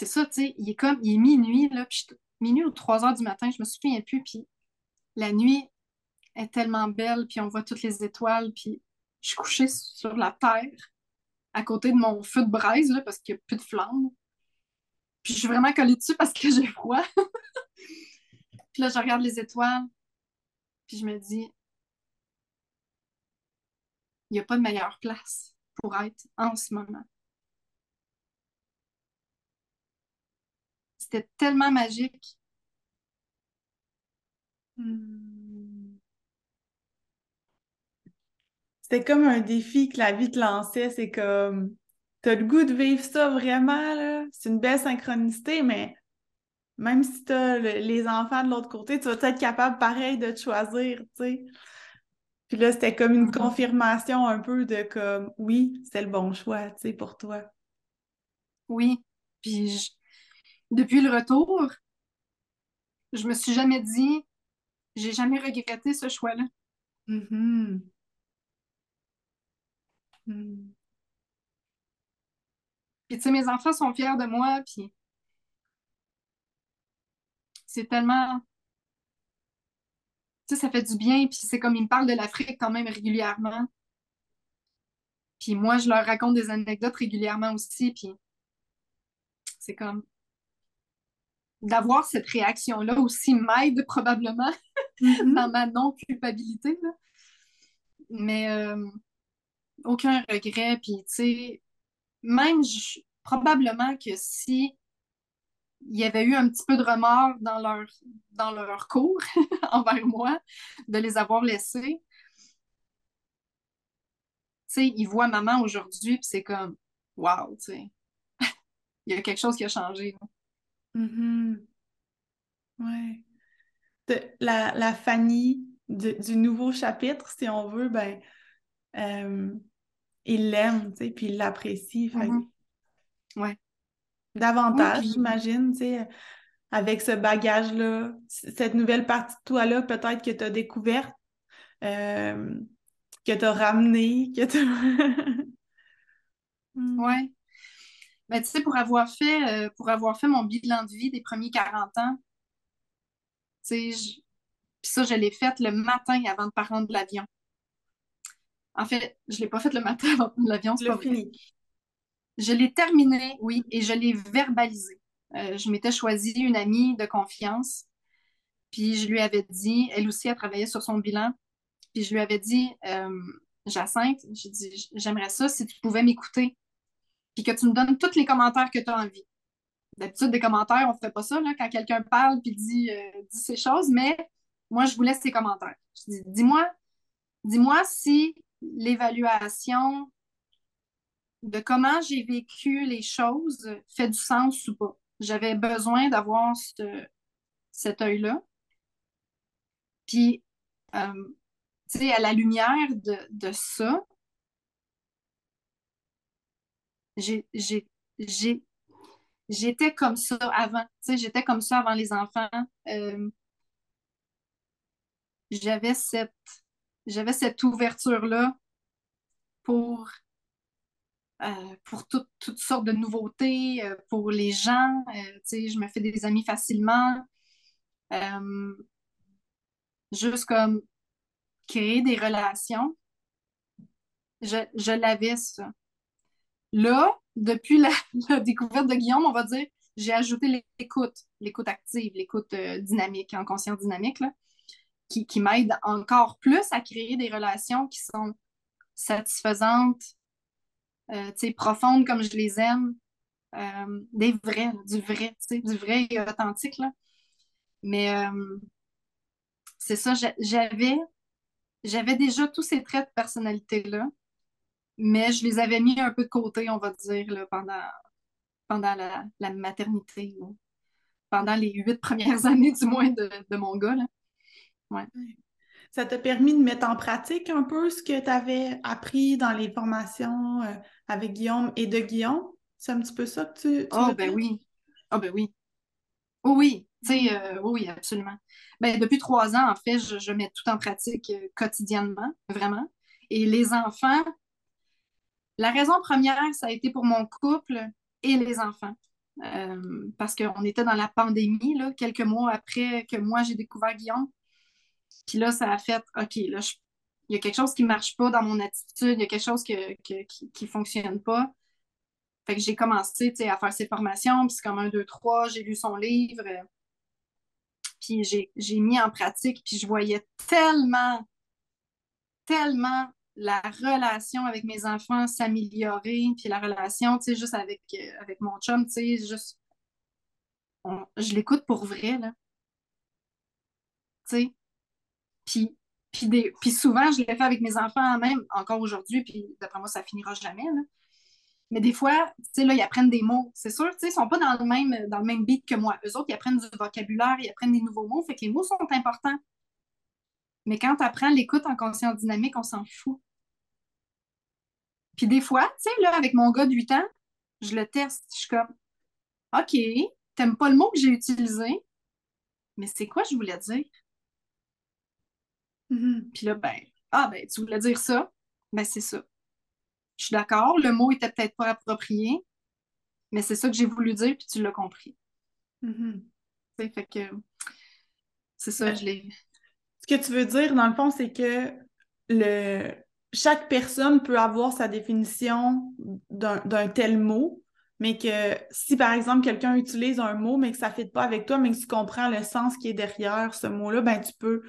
c'est ça, tu sais, il est comme, il est minuit, là, puis minuit ou 3 heures du matin, je me souviens plus, puis la nuit est tellement belle, puis on voit toutes les étoiles, puis je suis couchée sur la terre, à côté de mon feu de braise, là, parce qu'il n'y a plus de flamme. Puis je suis vraiment collée dessus parce que j'ai froid. puis là, je regarde les étoiles, puis je me dis, il n'y a pas de meilleure place pour être en ce moment. C'était tellement magique. Hmm. C'était comme un défi que la vie te lançait. C'est comme, t'as le goût de vivre ça vraiment, là. C'est une belle synchronicité, mais même si t'as les enfants de l'autre côté, tu vas être capable, pareil, de te choisir, tu sais. Puis là, c'était comme une mm-hmm. confirmation un peu de comme, oui, c'est le bon choix, tu sais, pour toi. Oui. Puis depuis le retour, je me suis jamais dit, j'ai jamais regretté ce choix-là. Mm-hmm. Mm. Puis, tu sais, mes enfants sont fiers de moi, puis c'est tellement... Tu sais, ça fait du bien, puis c'est comme ils me parlent de l'Afrique quand même régulièrement. Puis moi, je leur raconte des anecdotes régulièrement aussi, puis c'est comme d'avoir cette réaction-là aussi m'aide probablement mm-hmm. dans ma non-culpabilité. Mais euh, aucun regret. Puis, tu sais, même probablement que si il y avait eu un petit peu de remords dans leur, dans leur cours envers moi, de les avoir laissés, tu sais, ils voient maman aujourd'hui, puis c'est comme, wow, tu sais, il y a quelque chose qui a changé. Mm-hmm. Ouais. la, la Fanny du nouveau chapitre, si on veut, ben, euh, il l'aime, tu sais, puis il l'apprécie. Mm-hmm. Ouais. Davantage, j'imagine, tu sais, avec ce bagage-là, cette nouvelle partie de toi-là, peut-être que tu as découverte, euh, que tu as ramené, que tu hmm. Ouais. Ben, tu sais, pour avoir fait euh, pour avoir fait mon bilan de vie des premiers 40 ans, tu sais, puis ça, je l'ai fait le matin avant de prendre l'avion. En fait, je ne l'ai pas fait le matin avant de prendre l'avion, c'est pas fini. Je l'ai terminé, oui, et je l'ai verbalisé. Euh, je m'étais choisi une amie de confiance, puis je lui avais dit, elle aussi a travaillé sur son bilan, puis je lui avais dit, euh, Jacinthe, j'ai dit, j'aimerais ça si tu pouvais m'écouter, puis que tu me donnes tous les commentaires que tu as envie. D'habitude, des commentaires, on ne fait pas ça là, quand quelqu'un parle puis dit, euh, ces choses, mais moi, je vous laisse tes commentaires. Je dis, dis-moi, dis-moi si l'évaluation de comment j'ai vécu les choses fait du sens ou pas. J'avais besoin d'avoir cet œil-là. Puis, euh, tu sais, à la lumière de, ça, j'étais comme ça avant. J'étais comme ça avant les enfants. Euh, j'avais cette, j'avais cette ouverture-là pour, euh, pour toutes sortes de nouveautés, euh, pour les gens. Je me fais des amis facilement. juste comme créer des relations. Je, je l'avais, ça. Là, depuis la, découverte de Guillaume, on va dire, j'ai ajouté l'écoute, l'écoute active, l'écoute dynamique, en conscience dynamique. Qui, m'aide encore plus à créer des relations qui sont satisfaisantes, euh, profondes comme je les aime, euh, des vrais, du vrai, du vrai et authentique. Là. Mais euh, c'est ça, j'avais, j'avais déjà tous ces traits de personnalité-là, mais je les avais mis un peu de côté, on va dire, là, pendant, pendant la, la maternité, pendant les huit premières années du moins de, de mon gars. Là. Ça t'a permis de mettre en pratique un peu ce que tu avais appris dans les formations euh, avec Guillaume et de Guillaume? C'est un petit peu ça que tu. oh, ben oui. Ah, ben oui. Oh, oui, tu sais, euh, oui, absolument. Ben, depuis trois ans, en fait, je, mets tout en pratique euh, quotidiennement, vraiment. Et les enfants, la raison première, ça a été pour mon couple et les enfants. parce qu'on était dans la pandémie, là, quelques mois après que moi j'ai découvert Guillaume. Puis là, ça a fait, OK, là, il y a quelque chose qui ne marche pas dans mon attitude, il y a quelque chose qui ne fonctionne pas. Fait que j'ai commencé à faire ces formations, puis c'est comme un, deux, trois, j'ai lu son livre, puis j'ai mis en pratique, puis je voyais tellement, tellement la relation avec mes enfants s'améliorer, puis la relation, tu sais, juste avec, euh, mon chum, tu sais, juste, je l'écoute pour vrai, là. Tu sais, puis, souvent, je l'ai fait avec mes enfants, même encore aujourd'hui, puis d'après moi, ça finira jamais. Mais des fois, tu sais, là, ils apprennent des mots. C'est sûr, tu sais, ils sont pas dans le même, dans le même beat que moi. Eux autres, ils apprennent du vocabulaire, ils apprennent des nouveaux mots, fait que les mots sont importants. Mais quand tu apprends l'écoute en conscience dynamique, on s'en fout. Puis des fois, tu sais, là, avec mon gars de 8 ans, je le teste. Je suis comme, OK, t'aimes pas le mot que j'ai utilisé, mais c'est quoi je voulais dire? Mm-hmm. Puis là, ben, ah, ben, tu voulais dire ça? Ben, c'est ça. Je suis d'accord, le mot était peut-être pas approprié, Mais c'est ça que j'ai voulu dire, puis tu l'as compris. Mm-hmm. Fait que c'est ça, je l'ai. Ce que tu veux dire, dans le fond, c'est que le chaque personne peut avoir sa définition d'un tel mot, mais que si par exemple quelqu'un utilise un mot, mais que ça ne fit pas avec toi, mais que tu comprends le sens qui est derrière ce mot-là, ben tu peux,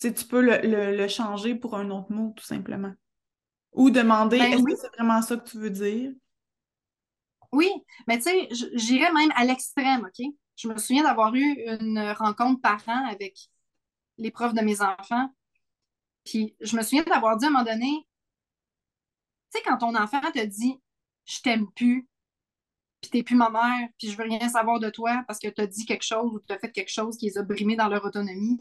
tu peux le, changer pour un autre mot, tout simplement. Ou demander ben est-ce que c'est vraiment ça que tu veux dire? Oui, mais tu sais, j'irais même à l'extrême, OK? Je me souviens d'avoir eu une rencontre parent avec les profs de mes enfants. Puis je me souviens d'avoir dit à un moment donné, tu sais, quand ton enfant te dit je t'aime plus, puis t'es plus ma mère, puis je veux rien savoir de toi parce que t'as dit quelque chose ou t'as fait quelque chose qui les a brimés dans leur autonomie.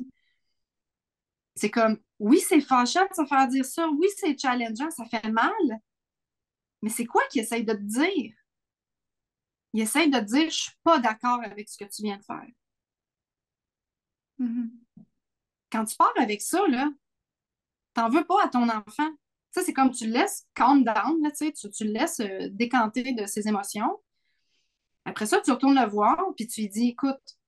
C'est comme, oui, c'est fâchant de se faire dire ça, oui, c'est challengeant, ça fait mal, mais c'est quoi qu'il essaye de te dire? Il essaye de te dire, je suis pas d'accord avec ce que tu viens de faire. Mm-hmm. Quand tu pars avec ça, là, t'en veux pas à ton enfant. Ça, c'est comme tu le laisses calm down, tu, tu le laisses euh, décanter de ses émotions. Après ça, tu retournes le voir, puis tu lui dis, écoute,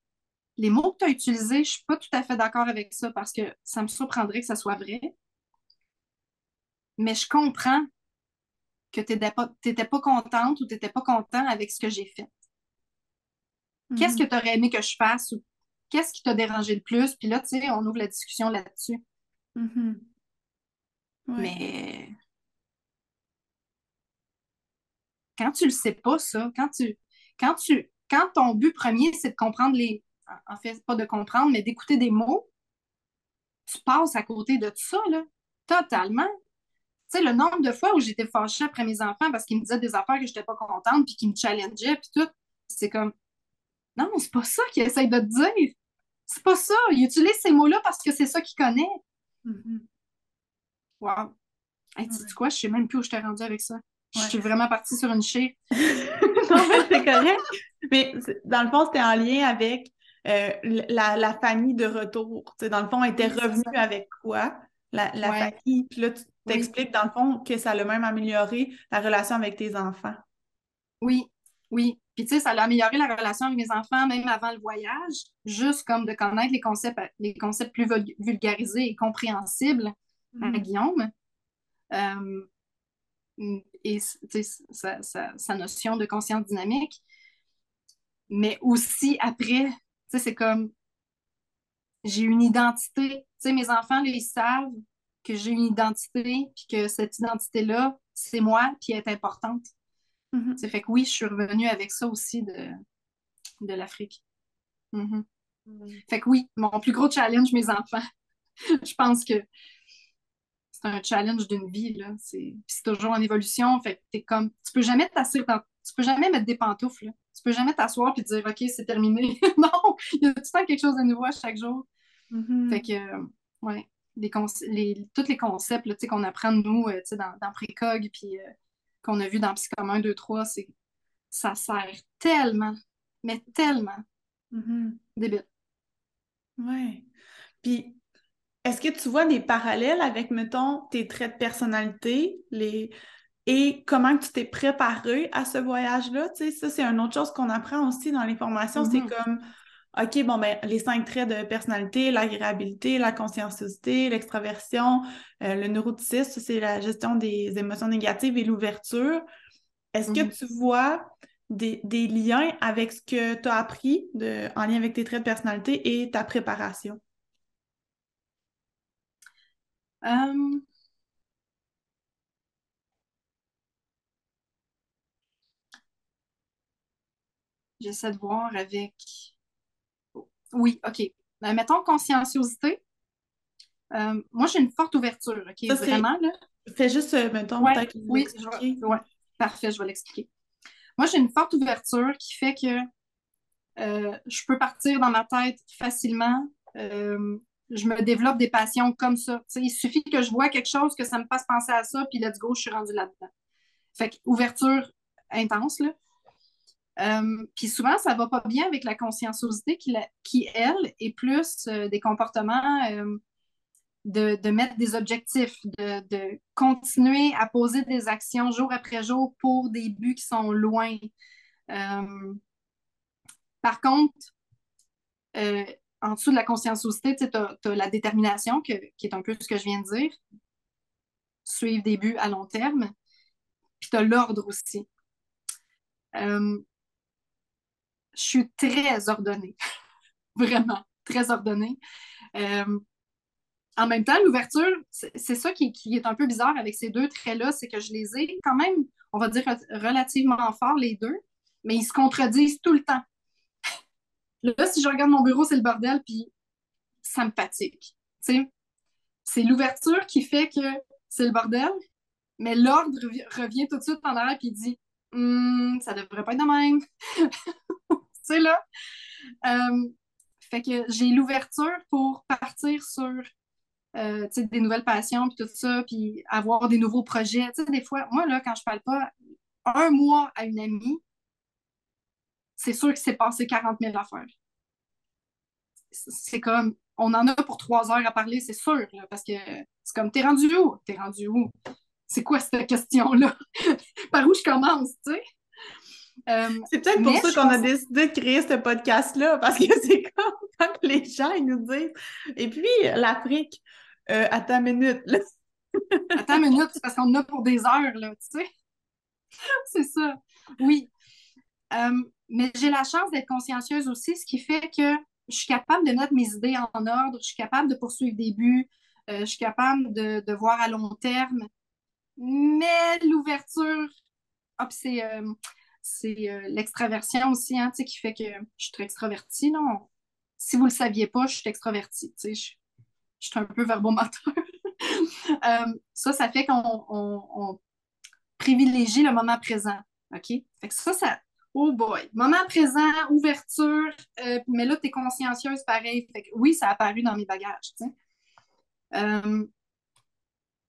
les mots que tu as utilisés, je suis pas tout à fait d'accord avec ça parce que ça me surprendrait que ça soit vrai. Mais je comprends que tu n'étais pas, contente ou tu n'étais pas content avec ce que j'ai fait. Qu'est-ce que mm-hmm. tu aurais aimé que je fasse ou qu'est-ce qui t'a dérangé le plus? Puis là, tu sais, on ouvre la discussion là-dessus. Mm-hmm. Mais quand tu le sais pas, ça, quand tu, quand tu, quand ton but premier, c'est de comprendre les, en fait, pas de comprendre, mais d'écouter des mots, tu passes à côté de tout ça, là, totalement. Tu sais, le nombre de fois où j'étais fâchée après mes enfants parce qu'ils me disaient des affaires que je n'étais pas contente, puis qu'ils me challengeaient, puis tout, c'est comme, non, c'est pas ça qu'il essaye de te dire. C'est pas ça. Il utilise ces mots-là parce que c'est ça qu'il connaît. Mm-hmm. Wow. tu sais quoi? Je sais même plus où je t'ai rendu avec ça. Je suis vraiment partie sur une chire. non, mais c'est correct. Mais dans le fond, c'était en lien avec euh, la, famille de retour. dans le fond, elle était revenue avec quoi? La, famille. Puis là, tu t'expliques, dans le fond, que ça a même amélioré la relation avec tes enfants. Oui, oui. Puis, tu sais, ça a amélioré la relation avec mes enfants, même avant le voyage, juste comme de connaître les concepts, les concepts plus vulgarisés et compréhensibles à mm-hmm. Guillaume. Euh, et sa, sa, notion de conscience dynamique. Mais aussi après, c'est comme j'ai une identité. sais mes enfants, ils savent que j'ai une identité, puis que cette identité-là, c'est moi, puis elle est importante. Mm fait que oui, je suis revenue avec ça aussi de, de l'Afrique. Mm-hmm. Mm. Fait que oui, mon plus gros challenge, mes enfants, je pense que c'est un challenge d'une vie, là. C'est toujours en évolution. Fait t'es comme, tu peux jamais t'asseoir tu peux jamais mettre des pantoufles, là. Tu peux jamais t'asseoir et dire, OK, c'est terminé. non, il y a tout le temps quelque chose de nouveau à chaque jour. Mm-hmm. Fait que, ouais, les les, tous les concepts qu'on apprend de nous euh, dans, dans Précog puis euh, qu'on a vu dans Psychom 1, 2, 3, c'est ça sert tellement, mais tellement. Mm-hmm. Débile. Ouais. Puis est-ce que tu vois des parallèles avec, mettons, tes traits de personnalité les... et comment tu t'es préparé à ce voyage-là? Tu sais, ça, c'est une autre chose qu'on apprend aussi dans les formations. C'est mm-hmm. comme, OK, bon, ben, les cinq traits de personnalité, l'agréabilité, la conscienciosité, l'extraversion, euh, le neuroticisme, c'est la gestion des émotions négatives et l'ouverture. Est-ce que mm-hmm. tu vois des, liens avec ce que tu as appris de, en lien avec tes traits de personnalité et ta préparation? Euh, j'essaie de voir avec. Oui, OK. Ben, mettons conscienciosité. Euh, moi, j'ai une forte ouverture, OK? vraiment, là. Fais juste, euh, mettons, Oui, ouais. Parfait, je vais l'expliquer. Moi, j'ai une forte ouverture qui fait que je peux partir dans ma tête facilement je me développe des passions comme ça. il suffit que je vois quelque chose, que ça me fasse penser à ça, puis let's go, je suis rendue là-dedans. Fait que ouverture intense, là. Euh, puis souvent, ça va pas bien avec la conscienciosité qui, qui elle, est plus euh, des comportements euh, de, mettre des objectifs, de, continuer à poser des actions jour après jour pour des buts qui sont loin. Par contre, en dessous de la conscienciosité, tu as, la détermination, qui est un peu ce que je viens de dire. Suivre des buts à long terme. Puis tu as l'ordre aussi. Je suis très ordonnée. Vraiment, très ordonnée. Euh, en même temps, l'ouverture, c'est ça qui, est un peu bizarre avec ces deux traits-là, c'est que je les ai quand même, on va dire, relativement forts, les deux, mais ils se contredisent tout le temps. Là, si je regarde mon bureau, c'est le bordel, puis ça me fatigue. C'est l'ouverture qui fait que c'est le bordel, mais l'ordre revient tout de suite en arrière, puis dit hum, ça devrait pas être de même. c'est là. Euh, fait que j'ai l'ouverture pour partir sur euh, des nouvelles passions, puis tout ça, puis avoir des nouveaux projets. sais, des fois, moi, là, quand je parle pas un mois à une amie, c'est sûr que c'est passé 40 000 affaires. C'est comme, on en a pour trois heures à parler, c'est sûr, parce que c'est comme, t'es rendu où? T'es rendu où? C'est quoi cette question-là? Par où je commence, tu sais? Euh, c'est peut-être pour ça qu'on a décidé de créer ce podcast-là, parce que c'est comme quand les gens ils nous disent. Et puis, l'Afrique, euh, à ta minute. Là. à ta minute, c'est parce qu'on a pour des heures, là, tu sais. c'est ça. Oui. Euh, mais j'ai la chance d'être consciencieuse aussi, ce qui fait que je suis capable de mettre mes idées en ordre, je suis capable de poursuivre des buts, je suis capable de, de, voir à long terme. Mais l'ouverture, c'est c'est euh, l'extraversion aussi, hein, qui fait que je suis très extravertie. Non? Si vous ne le saviez pas, je suis extravertie. Je, je suis un peu verbomoteur. euh, ça, ça fait qu'on privilégie le moment présent. OK? Fait que ça, ça. Oh boy! Moment présent, ouverture, euh, mais là, tu es consciencieuse pareil. Fait que oui, ça a apparu dans mes bagages.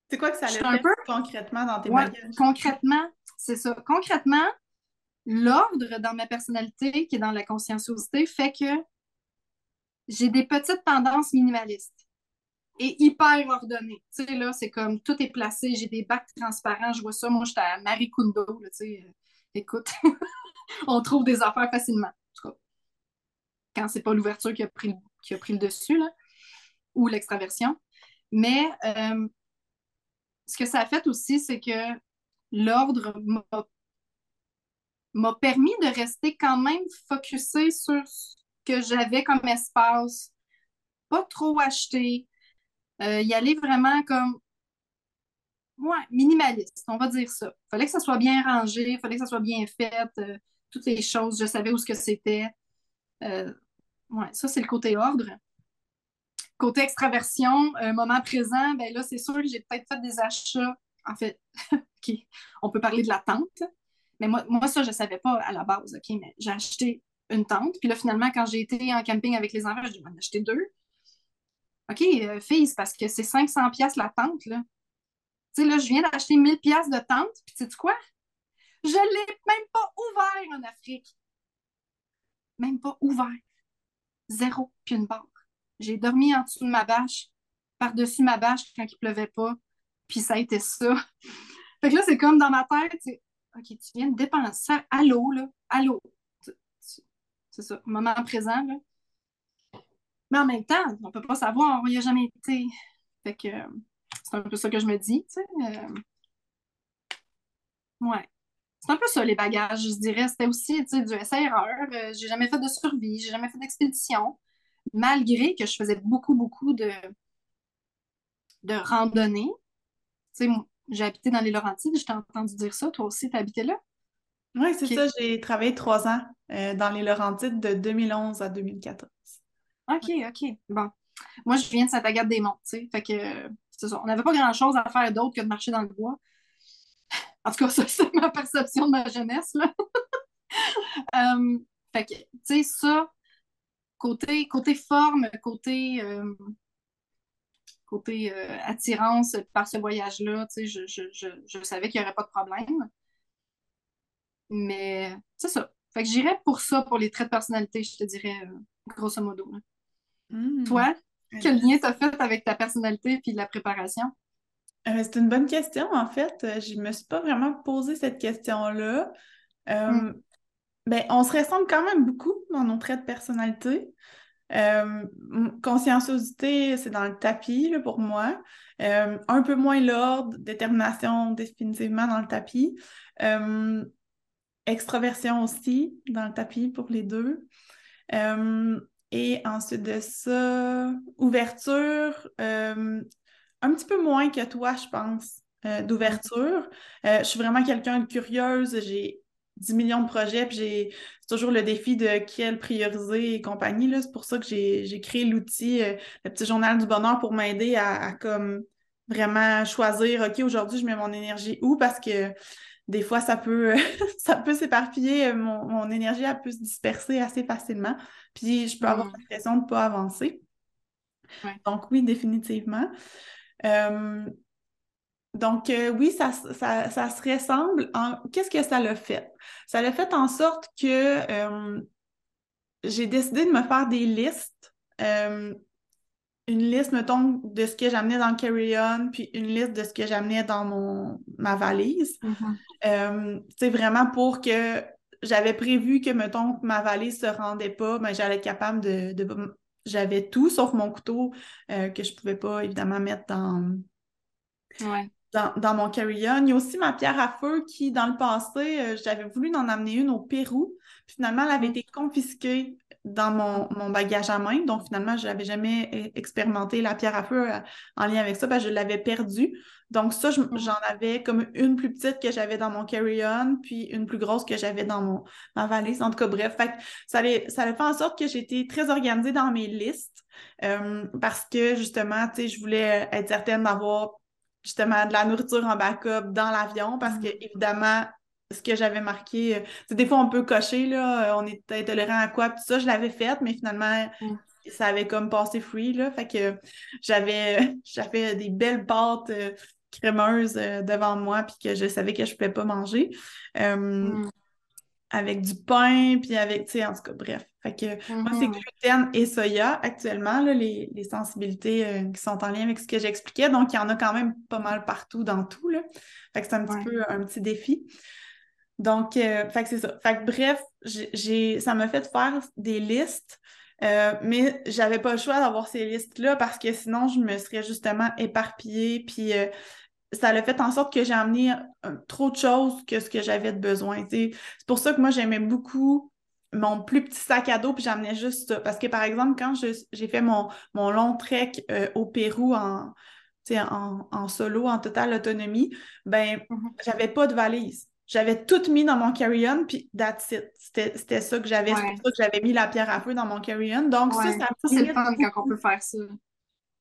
C'est quoi que ça a peu... concrètement dans tes bagages? Concrètement, c'est ça. Concrètement, l'ordre dans ma personnalité, qui est dans la conscienciosité, fait que j'ai des petites tendances minimalistes et hyper ordonnées. Tu sais, là, c'est comme tout est placé, j'ai des bacs transparents, je vois ça. Moi, j'étais à Marie Kondo. Euh, écoute, on trouve des affaires facilement. En tout cas, quand c'est pas l'ouverture qui a pris, qui a pris le dessus, ou l'extraversion. Mais euh, ce que ça a fait aussi, c'est que l'ordre m'a m'a permis de rester quand même focusé sur ce que j'avais comme espace, pas trop acheter, euh, y aller vraiment comme ouais, minimaliste, on va dire ça. Fallait que ça soit bien rangé, fallait que ça soit bien fait, euh, toutes les choses, je savais où ce que c'était. Euh, ouais, ça, c'est le côté ordre. Côté extraversion, moment présent, ben là, c'est sûr que j'ai peut-être fait des achats. En fait, on peut parler de l'attente. Mais moi, moi ça, je ne savais pas à la base, OK? Mais j'ai acheté une tente. Puis là, finalement, quand j'ai été en camping avec les enfants, je dit, en acheter deux. OK, euh, fille, parce que c'est 500 pièces la tente, là. Tu sais, là, je viens d'acheter 1000 pièces de tente. Puis sais-tu quoi? Je ne l'ai même pas ouvert en Afrique. Même pas ouvert. Zéro, puis une barre. J'ai dormi en dessous de ma bâche, par-dessus ma bâche quand il pleuvait pas. Puis ça a été ça. fait que là, c'est comme dans ma tête, OK, tu viens de dépenser à l'eau, là, à l'eau. C'est ça, moment présent, là. Mais en même temps, on ne peut pas savoir, on n'y a jamais été. Fait que c'est un peu ça que je me dis, tu sais. Euh. Ouais. C'est un peu ça, les bagages, je dirais. C'était aussi, tu sais, du essai-erreur. Euh, j'ai jamais fait de survie, j'ai jamais fait d'expédition. Malgré que je faisais beaucoup, beaucoup de, de randonnées. Tu sais, j'ai habité dans les Laurentides, je t'ai entendu dire ça. Toi aussi, tu habité là? Oui, c'est ça. J'ai travaillé trois ans euh, dans les Laurentides de 2011 à 2014. OK, OK. Bon. Moi, je viens de Saint-Agathe-des-Monts, tu sais. Fait que, c'est ça. On n'avait pas grand-chose à faire d'autre que de marcher dans le bois. En tout cas, ça, c'est ma perception de ma jeunesse, là. Euh, fait que, tu sais, ça, côté, côté forme, côté... Euh, côté euh, attirance par ce voyage-là, je, je, je, je, savais qu'il n'y aurait pas de problème. Mais c'est ça. Fait que j'irais pour ça, pour les traits de personnalité, je te dirais, euh, grosso modo. Hmm. Toi, quel lien t'as fait avec ta personnalité puis la préparation? Euh, c'est une bonne question, en fait. Je ne me suis pas vraiment posé cette question-là. Hmm. ben, on se ressemble quand même beaucoup dans nos traits de personnalité. Euh, conscienciosité, c'est dans le tapis là, pour moi. Euh, un peu moins l'ordre, détermination définitivement dans le tapis. Euh, extraversion aussi dans le tapis pour les deux. et ensuite de ça, ouverture, un petit peu moins que toi, je pense, d'ouverture. je suis vraiment quelqu'un de curieuse, j'ai 10 millions de projets, puis j'ai toujours le défi de quel prioriser et compagnie. C'est pour ça que j'ai créé l'outil, euh, le petit journal du bonheur pour m'aider à, comme vraiment choisir, OK, aujourd'hui, je mets mon énergie où? Parce que des fois, ça peut, ça peut s'éparpiller, euh, mon, énergie, elle peut se disperser assez facilement. Puis je peux avoir mm. l'impression de ne pas avancer. Donc oui, définitivement. Euh, donc, euh, oui, ça, ça, ça, se ressemble. Qu'est-ce que ça l'a fait? Ça l'a fait en sorte que euh, j'ai décidé de me faire des listes. Euh, une liste, mettons, de ce que j'amenais dans le carry-on, puis une liste de ce que j'amenais dans mon, ma valise. C'est mm-hmm. vraiment pour que j'avais prévu que, mettons, ma valise se rendait pas, mais j'allais être capable de... de j'avais tout, sauf mon couteau, que je pouvais pas, évidemment, mettre dans... Ouais dans, mon carry-on. Il y a aussi ma pierre à feu qui, dans le passé, euh, j'avais voulu en amener une au Pérou. finalement, elle avait été confisquée dans mon, bagage à main. Donc, finalement, je n'avais jamais e, expérimenté la pierre à feu euh, en lien avec ça. parce que je l'avais perdue. Donc, ça, mm. j'en avais comme une plus petite que j'avais dans mon carry-on, puis une plus grosse que j'avais dans mon, ma valise. En tout cas, bref, ça, allait, ça fait en sorte que j'étais très organisée dans mes listes euh, parce que, justement, tu sais, je voulais être certaine d'avoir justement de la nourriture en backup dans l'avion parce que, mm. évidemment, ce que j'avais marqué, euh, des fois on peut cocher, là, euh, on est intolérant à quoi, tout ça, je l'avais fait, mais finalement, mm. ça avait comme passé free, là, fait que j'avais, j'avais des belles pâtes euh, crémeuses devant moi, puis que je savais que je ne pouvais pas manger. Mm avec du pain, puis avec, tu sais, en tout cas, bref. Fait que moi, c'est mm-hmm. gluten et soya actuellement, là, les, sensibilités euh, qui sont en lien avec ce que j'expliquais. Donc, il y en a quand même pas mal partout dans tout, là. Fait que c'est un petit peu un petit défi. Donc, euh, fait que c'est ça. Fait que bref, j'ai, ça m'a fait faire des listes, euh, mais j'avais pas le choix d'avoir ces listes-là parce que sinon, je me serais justement éparpillée, puis ça a fait en sorte que j'ai amené euh, trop de choses que ce que j'avais de besoin. C'est pour ça que moi, j'aimais beaucoup mon plus petit sac à dos, puis j'amenais juste ça. Parce que, par exemple, quand j'ai fait mon, mon, long trek euh, au Pérou en, en, en, solo, en totale autonomie, ben, mm-hmm. j'avais pas de valise. J'avais tout mis dans mon carry-on, puis that's it. C'était ça que j'avais. C'est pour ça que j'avais mis la pierre à feu dans mon carry-on. Donc, ça, ça, c'est le fun quand on peut faire ça.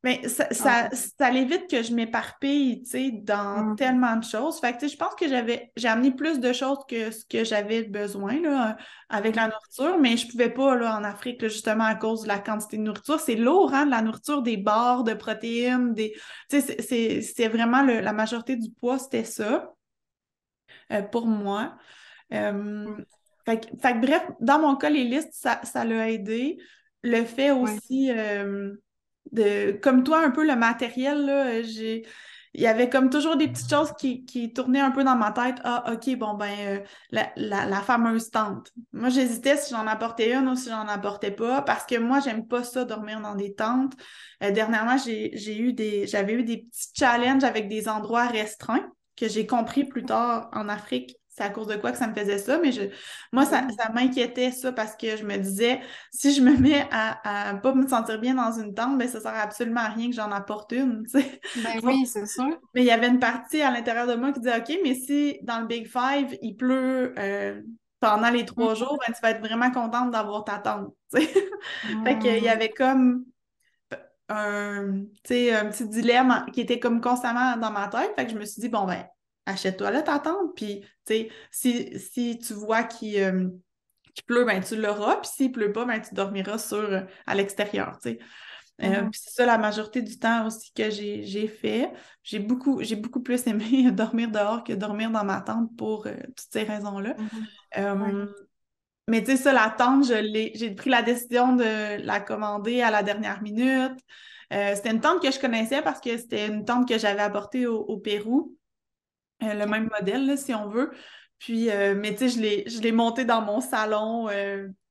Mais ça, ça, ça l'évite que je m'éparpille, tu sais, dans mm. tellement de choses. Fait que, tu sais, je pense que j'avais, j'ai amené plus de choses que ce que j'avais besoin, là, avec la nourriture, mais je pouvais pas, là, en Afrique, justement, à cause de la quantité de nourriture. C'est lourd, hein, de la nourriture, des barres de protéines, des... Tu sais, c'est vraiment la majorité du poids, c'était ça, euh, pour moi. Euh, mm. fait, fait, bref, dans mon cas, les listes, ça, ça l'a aidé. Le fait aussi... Euh, de comme toi un peu le matériel là j'ai il y avait comme toujours des petites choses qui, qui tournaient un peu dans ma tête. Ah, OK, bon, ben, euh, la, la, fameuse tente. Moi, j'hésitais si j'en apportais une ou si j'en apportais pas, parce que moi, j'aime pas ça, dormir dans des tentes. Euh, dernièrement, j'ai eu des, j'avais eu des petits challenges avec des endroits restreints que j'ai compris plus tard en Afrique c'est à cause de quoi que ça me faisait ça, mais je, moi, ça, ça m'inquiétait ça parce que je me disais, si je me mets à, ne pas me sentir bien dans une tente, ben, ça sert absolument à rien que j'en apporte une, Ben oui, c'est sûr. Mais il y avait une partie à l'intérieur de moi qui disait, OK, mais si dans le Big Five, il pleut euh, pendant les trois mm. jours, ben, tu vas être vraiment contente d'avoir ta tente, Fait qu'il y avait comme un, un petit dilemme qui était comme constamment dans ma tête. Fait que je me suis dit, bon, ben, achète-toi là ta tente, puis, tu sais, si, si, tu vois qu'il euh, pleut, ben tu l'auras, puis s'il pleut pas, ben tu dormiras sur, euh, à l'extérieur, tu sais. Euh, mm-hmm. c'est ça la majorité du temps aussi que j'ai fait. J'ai beaucoup, beaucoup plus aimé dormir dehors que dormir dans ma tente pour toutes ces raisons-là. Mm-hmm. Mais tu sais, ça, la tente, j'ai pris la décision de la commander à la dernière minute. c'était une tente que je connaissais parce que c'était une tente que j'avais apportée au Pérou. Euh, le même modèle, si on veut. Puis, euh, mais tu sais, je l'ai monté dans mon salon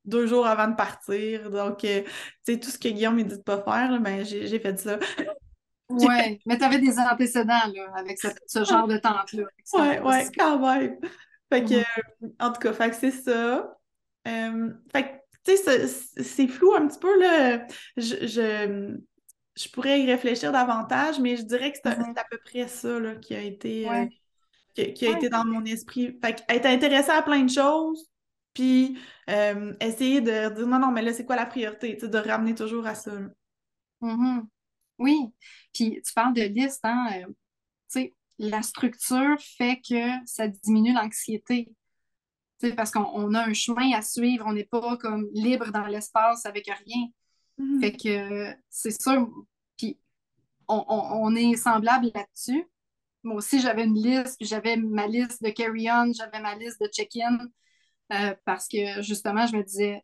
deux jours avant de partir. Donc, tu sais, tout ce que Guillaume me dit de pas faire, ben, j'ai fait ça. ouais, mais tu avais des antécédents là, avec ce, genre de tente-là. Ouais, ouais, quand même. Fait que, en tout cas, fait c'est ça. fait que tu sais, c'est flou un petit peu, là. Je, je, pourrais y réfléchir davantage, mais je dirais que c'est mm-hmm. à peu près ça là, qui a été, euh, qui, a été dans mon esprit. Fait être intéressé à plein de choses, puis euh, essayer de dire non, non, mais là, c'est quoi la priorité? De ramener toujours à ça. Mm-hmm. Oui. Puis tu parles de liste, hein? Euh, tu sais, la structure fait que ça diminue l'anxiété parce qu'on a un chemin à suivre, on n'est pas comme libre dans l'espace avec rien. Mm-hmm. Fait que c'est sûr, puis on, est semblable là-dessus. Moi aussi, j'avais une liste, puis j'avais ma liste de carry-on, j'avais ma liste de check-in, euh, parce que justement, je me disais,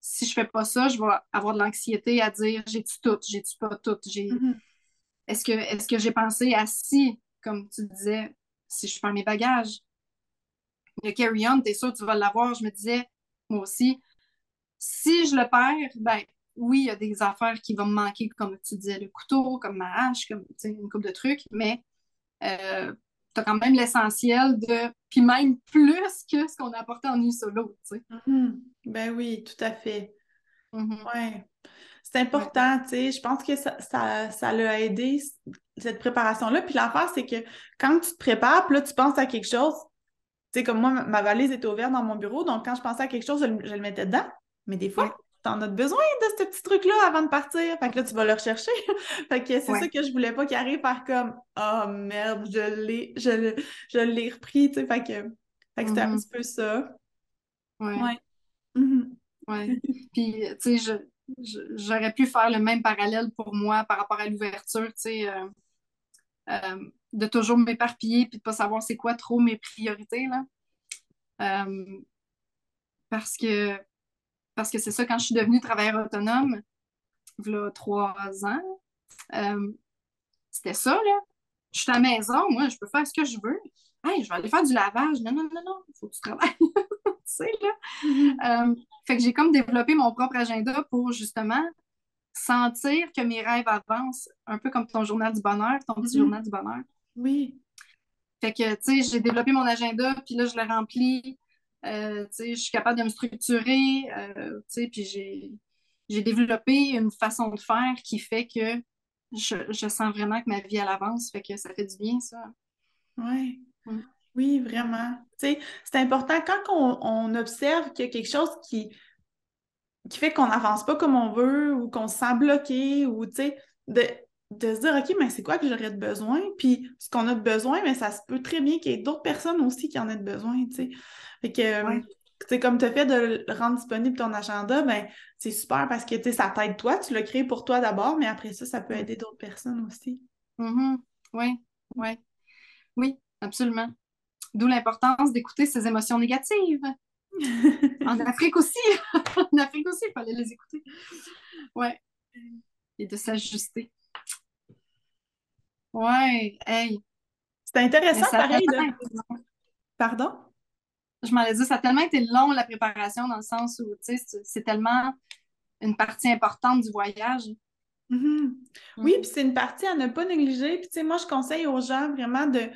si je fais pas ça, je vais avoir de l'anxiété à dire j'ai-tu tout, j'ai-tu pas tout, mm-hmm. est-ce que, est que j'ai pensé à si, comme tu disais, si je perds mes bagages, le carry-on, t'es sûr que tu vas l'avoir. Je me disais, moi aussi, si je le perds, ben oui, il y a des affaires qui vont me manquer, comme tu disais, le couteau, comme ma hache, comme une coupe de trucs, mais euh, tu as quand même l'essentiel de. Puis même plus que ce qu'on a apporté en nuit solo, tu sais. Mm-hmm. Ben oui, tout à fait. Mm-hmm. Ouais. C'est important, tu sais. Je pense que ça, ça, ça l'a aidé, cette préparation-là. Puis l'affaire, c'est que quand tu te prépares, puis là, tu penses à quelque chose, tu sais, comme moi, ma valise était ouverte dans mon bureau, donc quand je pensais à quelque chose, je, le mettais dedans. Mais des fois, tu en as besoin de ce petit truc-là avant de partir? Fait que là, tu vas le rechercher. fait que c'est ça que je voulais pas qu'il arrive par comme Oh merde, je l'ai, je, je l'ai repris. Tu sais, fait que, fait que c'était un mm-hmm. petit peu ça. Ouais. Ouais. Mm-hmm. Puis, tu sais, j'aurais pu faire le même parallèle pour moi par rapport à l'ouverture, tu sais. Euh, euh, de toujours m'éparpiller puis de pas savoir c'est quoi trop mes priorités. Là. Euh, parce que parce que c'est ça, quand je suis devenue travailleur autonome, il y a trois ans, euh, c'était ça, là. Je suis à la maison, moi, je peux faire ce que je veux. Hey, je vais aller faire du lavage. Non, non, non, non, il faut que tu travailles. tu sais, là. Mm-hmm. Euh, fait que j'ai comme développé mon propre agenda pour justement sentir que mes rêves avancent, un peu comme ton journal du bonheur, ton petit mm-hmm. journal du bonheur. Oui. Fait que, tu sais, j'ai développé mon agenda, puis là, je l'ai rempli. Euh, je suis capable de me structurer, euh, puis j'ai, développé une façon de faire qui fait que je, sens vraiment que ma vie, elle avance, fait que ça fait du bien, ça. Oui. Mm. Oui, vraiment. C'est important quand on, on observe qu'il y a quelque chose qui, qui fait qu'on n'avance pas comme on veut ou qu'on se sent bloqué ou, tu sais, de de se dire, OK, mais c'est quoi que j'aurais de besoin? Puis ce qu'on a de besoin, mais ça se peut très bien qu'il y ait d'autres personnes aussi qui en aient de besoin, tu sais. Fait que, c'est comme tu as fait de rendre disponible ton agenda, ben c'est super parce que, tu sais, ça t'aide toi, tu l'as créé pour toi d'abord, mais après ça, ça peut aider d'autres personnes aussi. Mm-hmm. Oui, oui. Oui, absolument. D'où l'importance d'écouter ces émotions négatives. en Afrique aussi. en Afrique aussi, il fallait les écouter. Ouais. Et de s'ajuster. Ouais, hey. C'est intéressant, pareil. Pardon? Je m'en ai dit, ça a tellement été long, la préparation, dans le sens où, tu sais, c'est tellement une partie importante du voyage. Mm-hmm. Oui, mm. puis c'est une partie à ne pas négliger. Puis, tu sais, moi, je conseille aux gens vraiment de,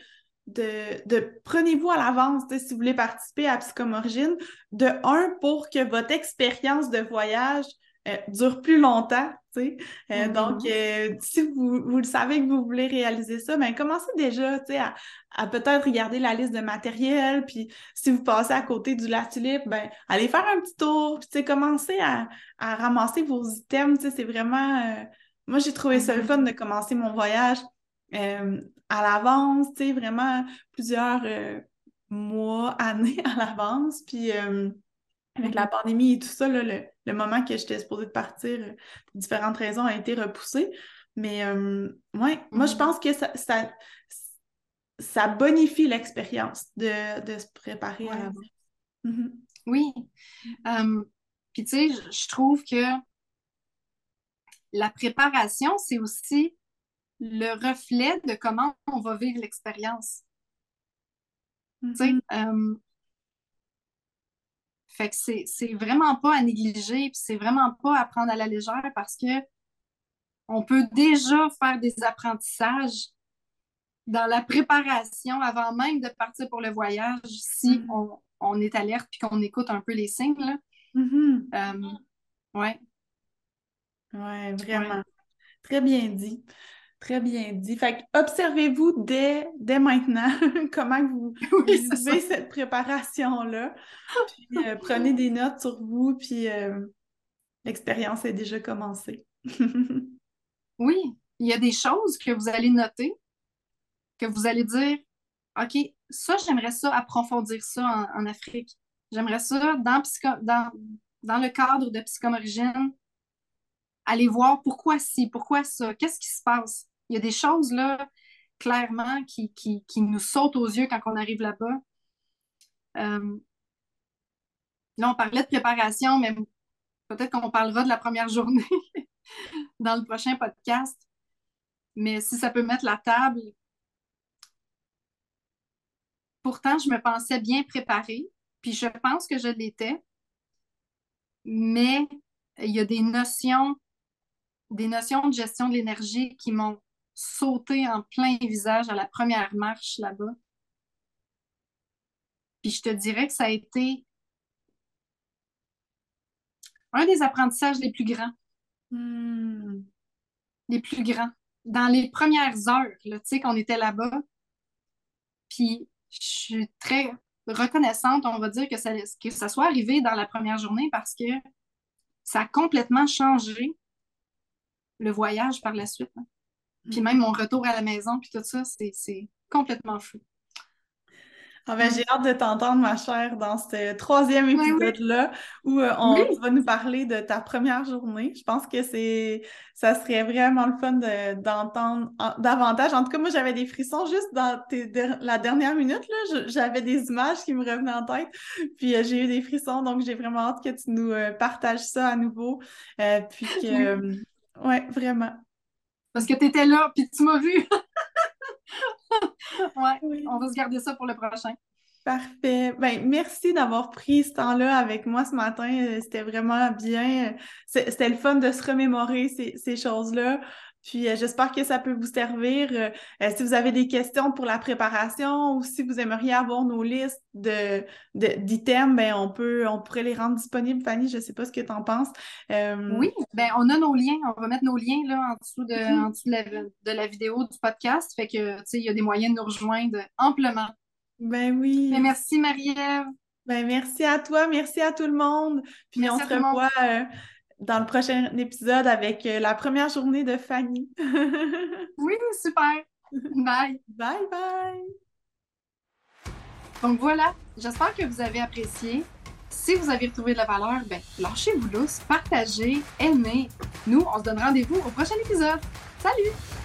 de, de prenez-vous à l'avance, si vous voulez participer à Psychomorigine, de un, pour que votre expérience de voyage euh, dure plus longtemps, Euh, donc, mm-hmm. euh, si vous, vous, le savez que vous voulez réaliser ça, ben commencez déjà, à, à peut-être regarder la liste de matériel, puis si vous passez à côté du La Tulipe, ben allez faire un petit tour, puis commencez à, à, ramasser vos items, c'est vraiment... moi, j'ai trouvé ça le fun mm-hmm. de commencer mon voyage à l'avance, vraiment plusieurs mois, années à l'avance, puis avec la pandémie et tout ça, le, moment que j'étais supposée de partir, euh, pour différentes raisons, a été repoussé. Mais euh, ouais, moi, je mm. pense que ça, ça, bonifie l'expérience de, se préparer à l'avance. Mm-hmm. Oui. Euh, puis, tu sais, je trouve que la préparation, c'est aussi le reflet de comment on va vivre l'expérience. Mm-hmm. Euh, fait que c'est vraiment pas à négliger, puis c'est vraiment pas à prendre à la légère parce que on peut déjà faire des apprentissages dans la préparation avant même de partir pour le voyage si mm-hmm. on, est alerte puis qu'on écoute un peu les signes. Là. Euh, ouais. Ouais, vraiment. Très bien dit. Très bien dit. Fait observez-vous dès, dès maintenant comment vous vivez cette préparation-là. Puis euh, prenez des notes sur vous, puis euh, l'expérience est déjà commencée. oui, il y a des choses que vous allez noter, que vous allez dire OK, ça, j'aimerais ça approfondir ça en, Afrique. J'aimerais ça dans, dans, dans le cadre de Psychomorigine, aller voir pourquoi si, pourquoi ça, qu'est-ce qui se passe? Il y a des choses là, clairement, qui, qui, nous sautent aux yeux quand on arrive là-bas. Euh, là, on parlait de préparation, mais peut-être qu'on parlera de la première journée dans le prochain podcast. Mais si ça peut mettre la table. Pourtant, je me pensais bien préparée, puis je pense que je l'étais. Mais il y a des notions des notions de gestion de l'énergie qui m'ont sauté en plein visage à la première marche là-bas. Puis je te dirais que ça a été un des apprentissages les plus grands. Hmm. Les plus grands. Dans les premières heures, tu sais, qu'on était là-bas. Puis je suis très reconnaissante, on va dire, que ça, que ça soit arrivé dans la première journée parce que ça a complètement changé le voyage par la suite. Hein. Puis mm. même mon retour à la maison, puis tout ça, c'est complètement fou. Ah ben, j'ai hâte de t'entendre, ma chère, dans ce troisième épisode-là où euh, on va nous parler de ta première journée. Je pense que c'est ça serait vraiment le fun d'entendre davantage. En tout cas, moi, j'avais des frissons juste dans la dernière minute. J'avais des images qui me revenaient en tête. Puis euh, j'ai eu des frissons, donc j'ai vraiment hâte que tu nous euh, partages ça à nouveau. puis que oui, vraiment. Parce que tu étais là, puis tu m'as vu. ouais, oui. on va se garder ça pour le prochain. Parfait. Ben, merci d'avoir pris ce temps-là avec moi ce matin. C'était vraiment bien. C'était le fun de se remémorer ces, ces choses-là. Puis euh, j'espère que ça peut vous servir. Euh, euh, si vous avez des questions pour la préparation ou si vous aimeriez avoir nos listes de, d'items, ben on peut on pourrait les rendre disponibles. Fanny, je ne sais pas ce que tu en penses. Oui, ben on a nos liens. On va mettre nos liens là en dessous de, mm-hmm. en dessous de, la, vidéo du podcast. Fait que il y a des moyens de nous rejoindre amplement. Ben oui. Ben, merci Marie-Ève. Ben merci à toi, merci à tout le monde. Puis on se revoit dans le prochain épisode avec euh, la première journée de Fanny. oui, super. Bye. Bye bye. Donc voilà, j'espère que vous avez apprécié. Si vous avez retrouvé de la valeur, ben lâchez-vous lousse, partagez, aimez. Nous, on se donne rendez-vous au prochain épisode. Salut!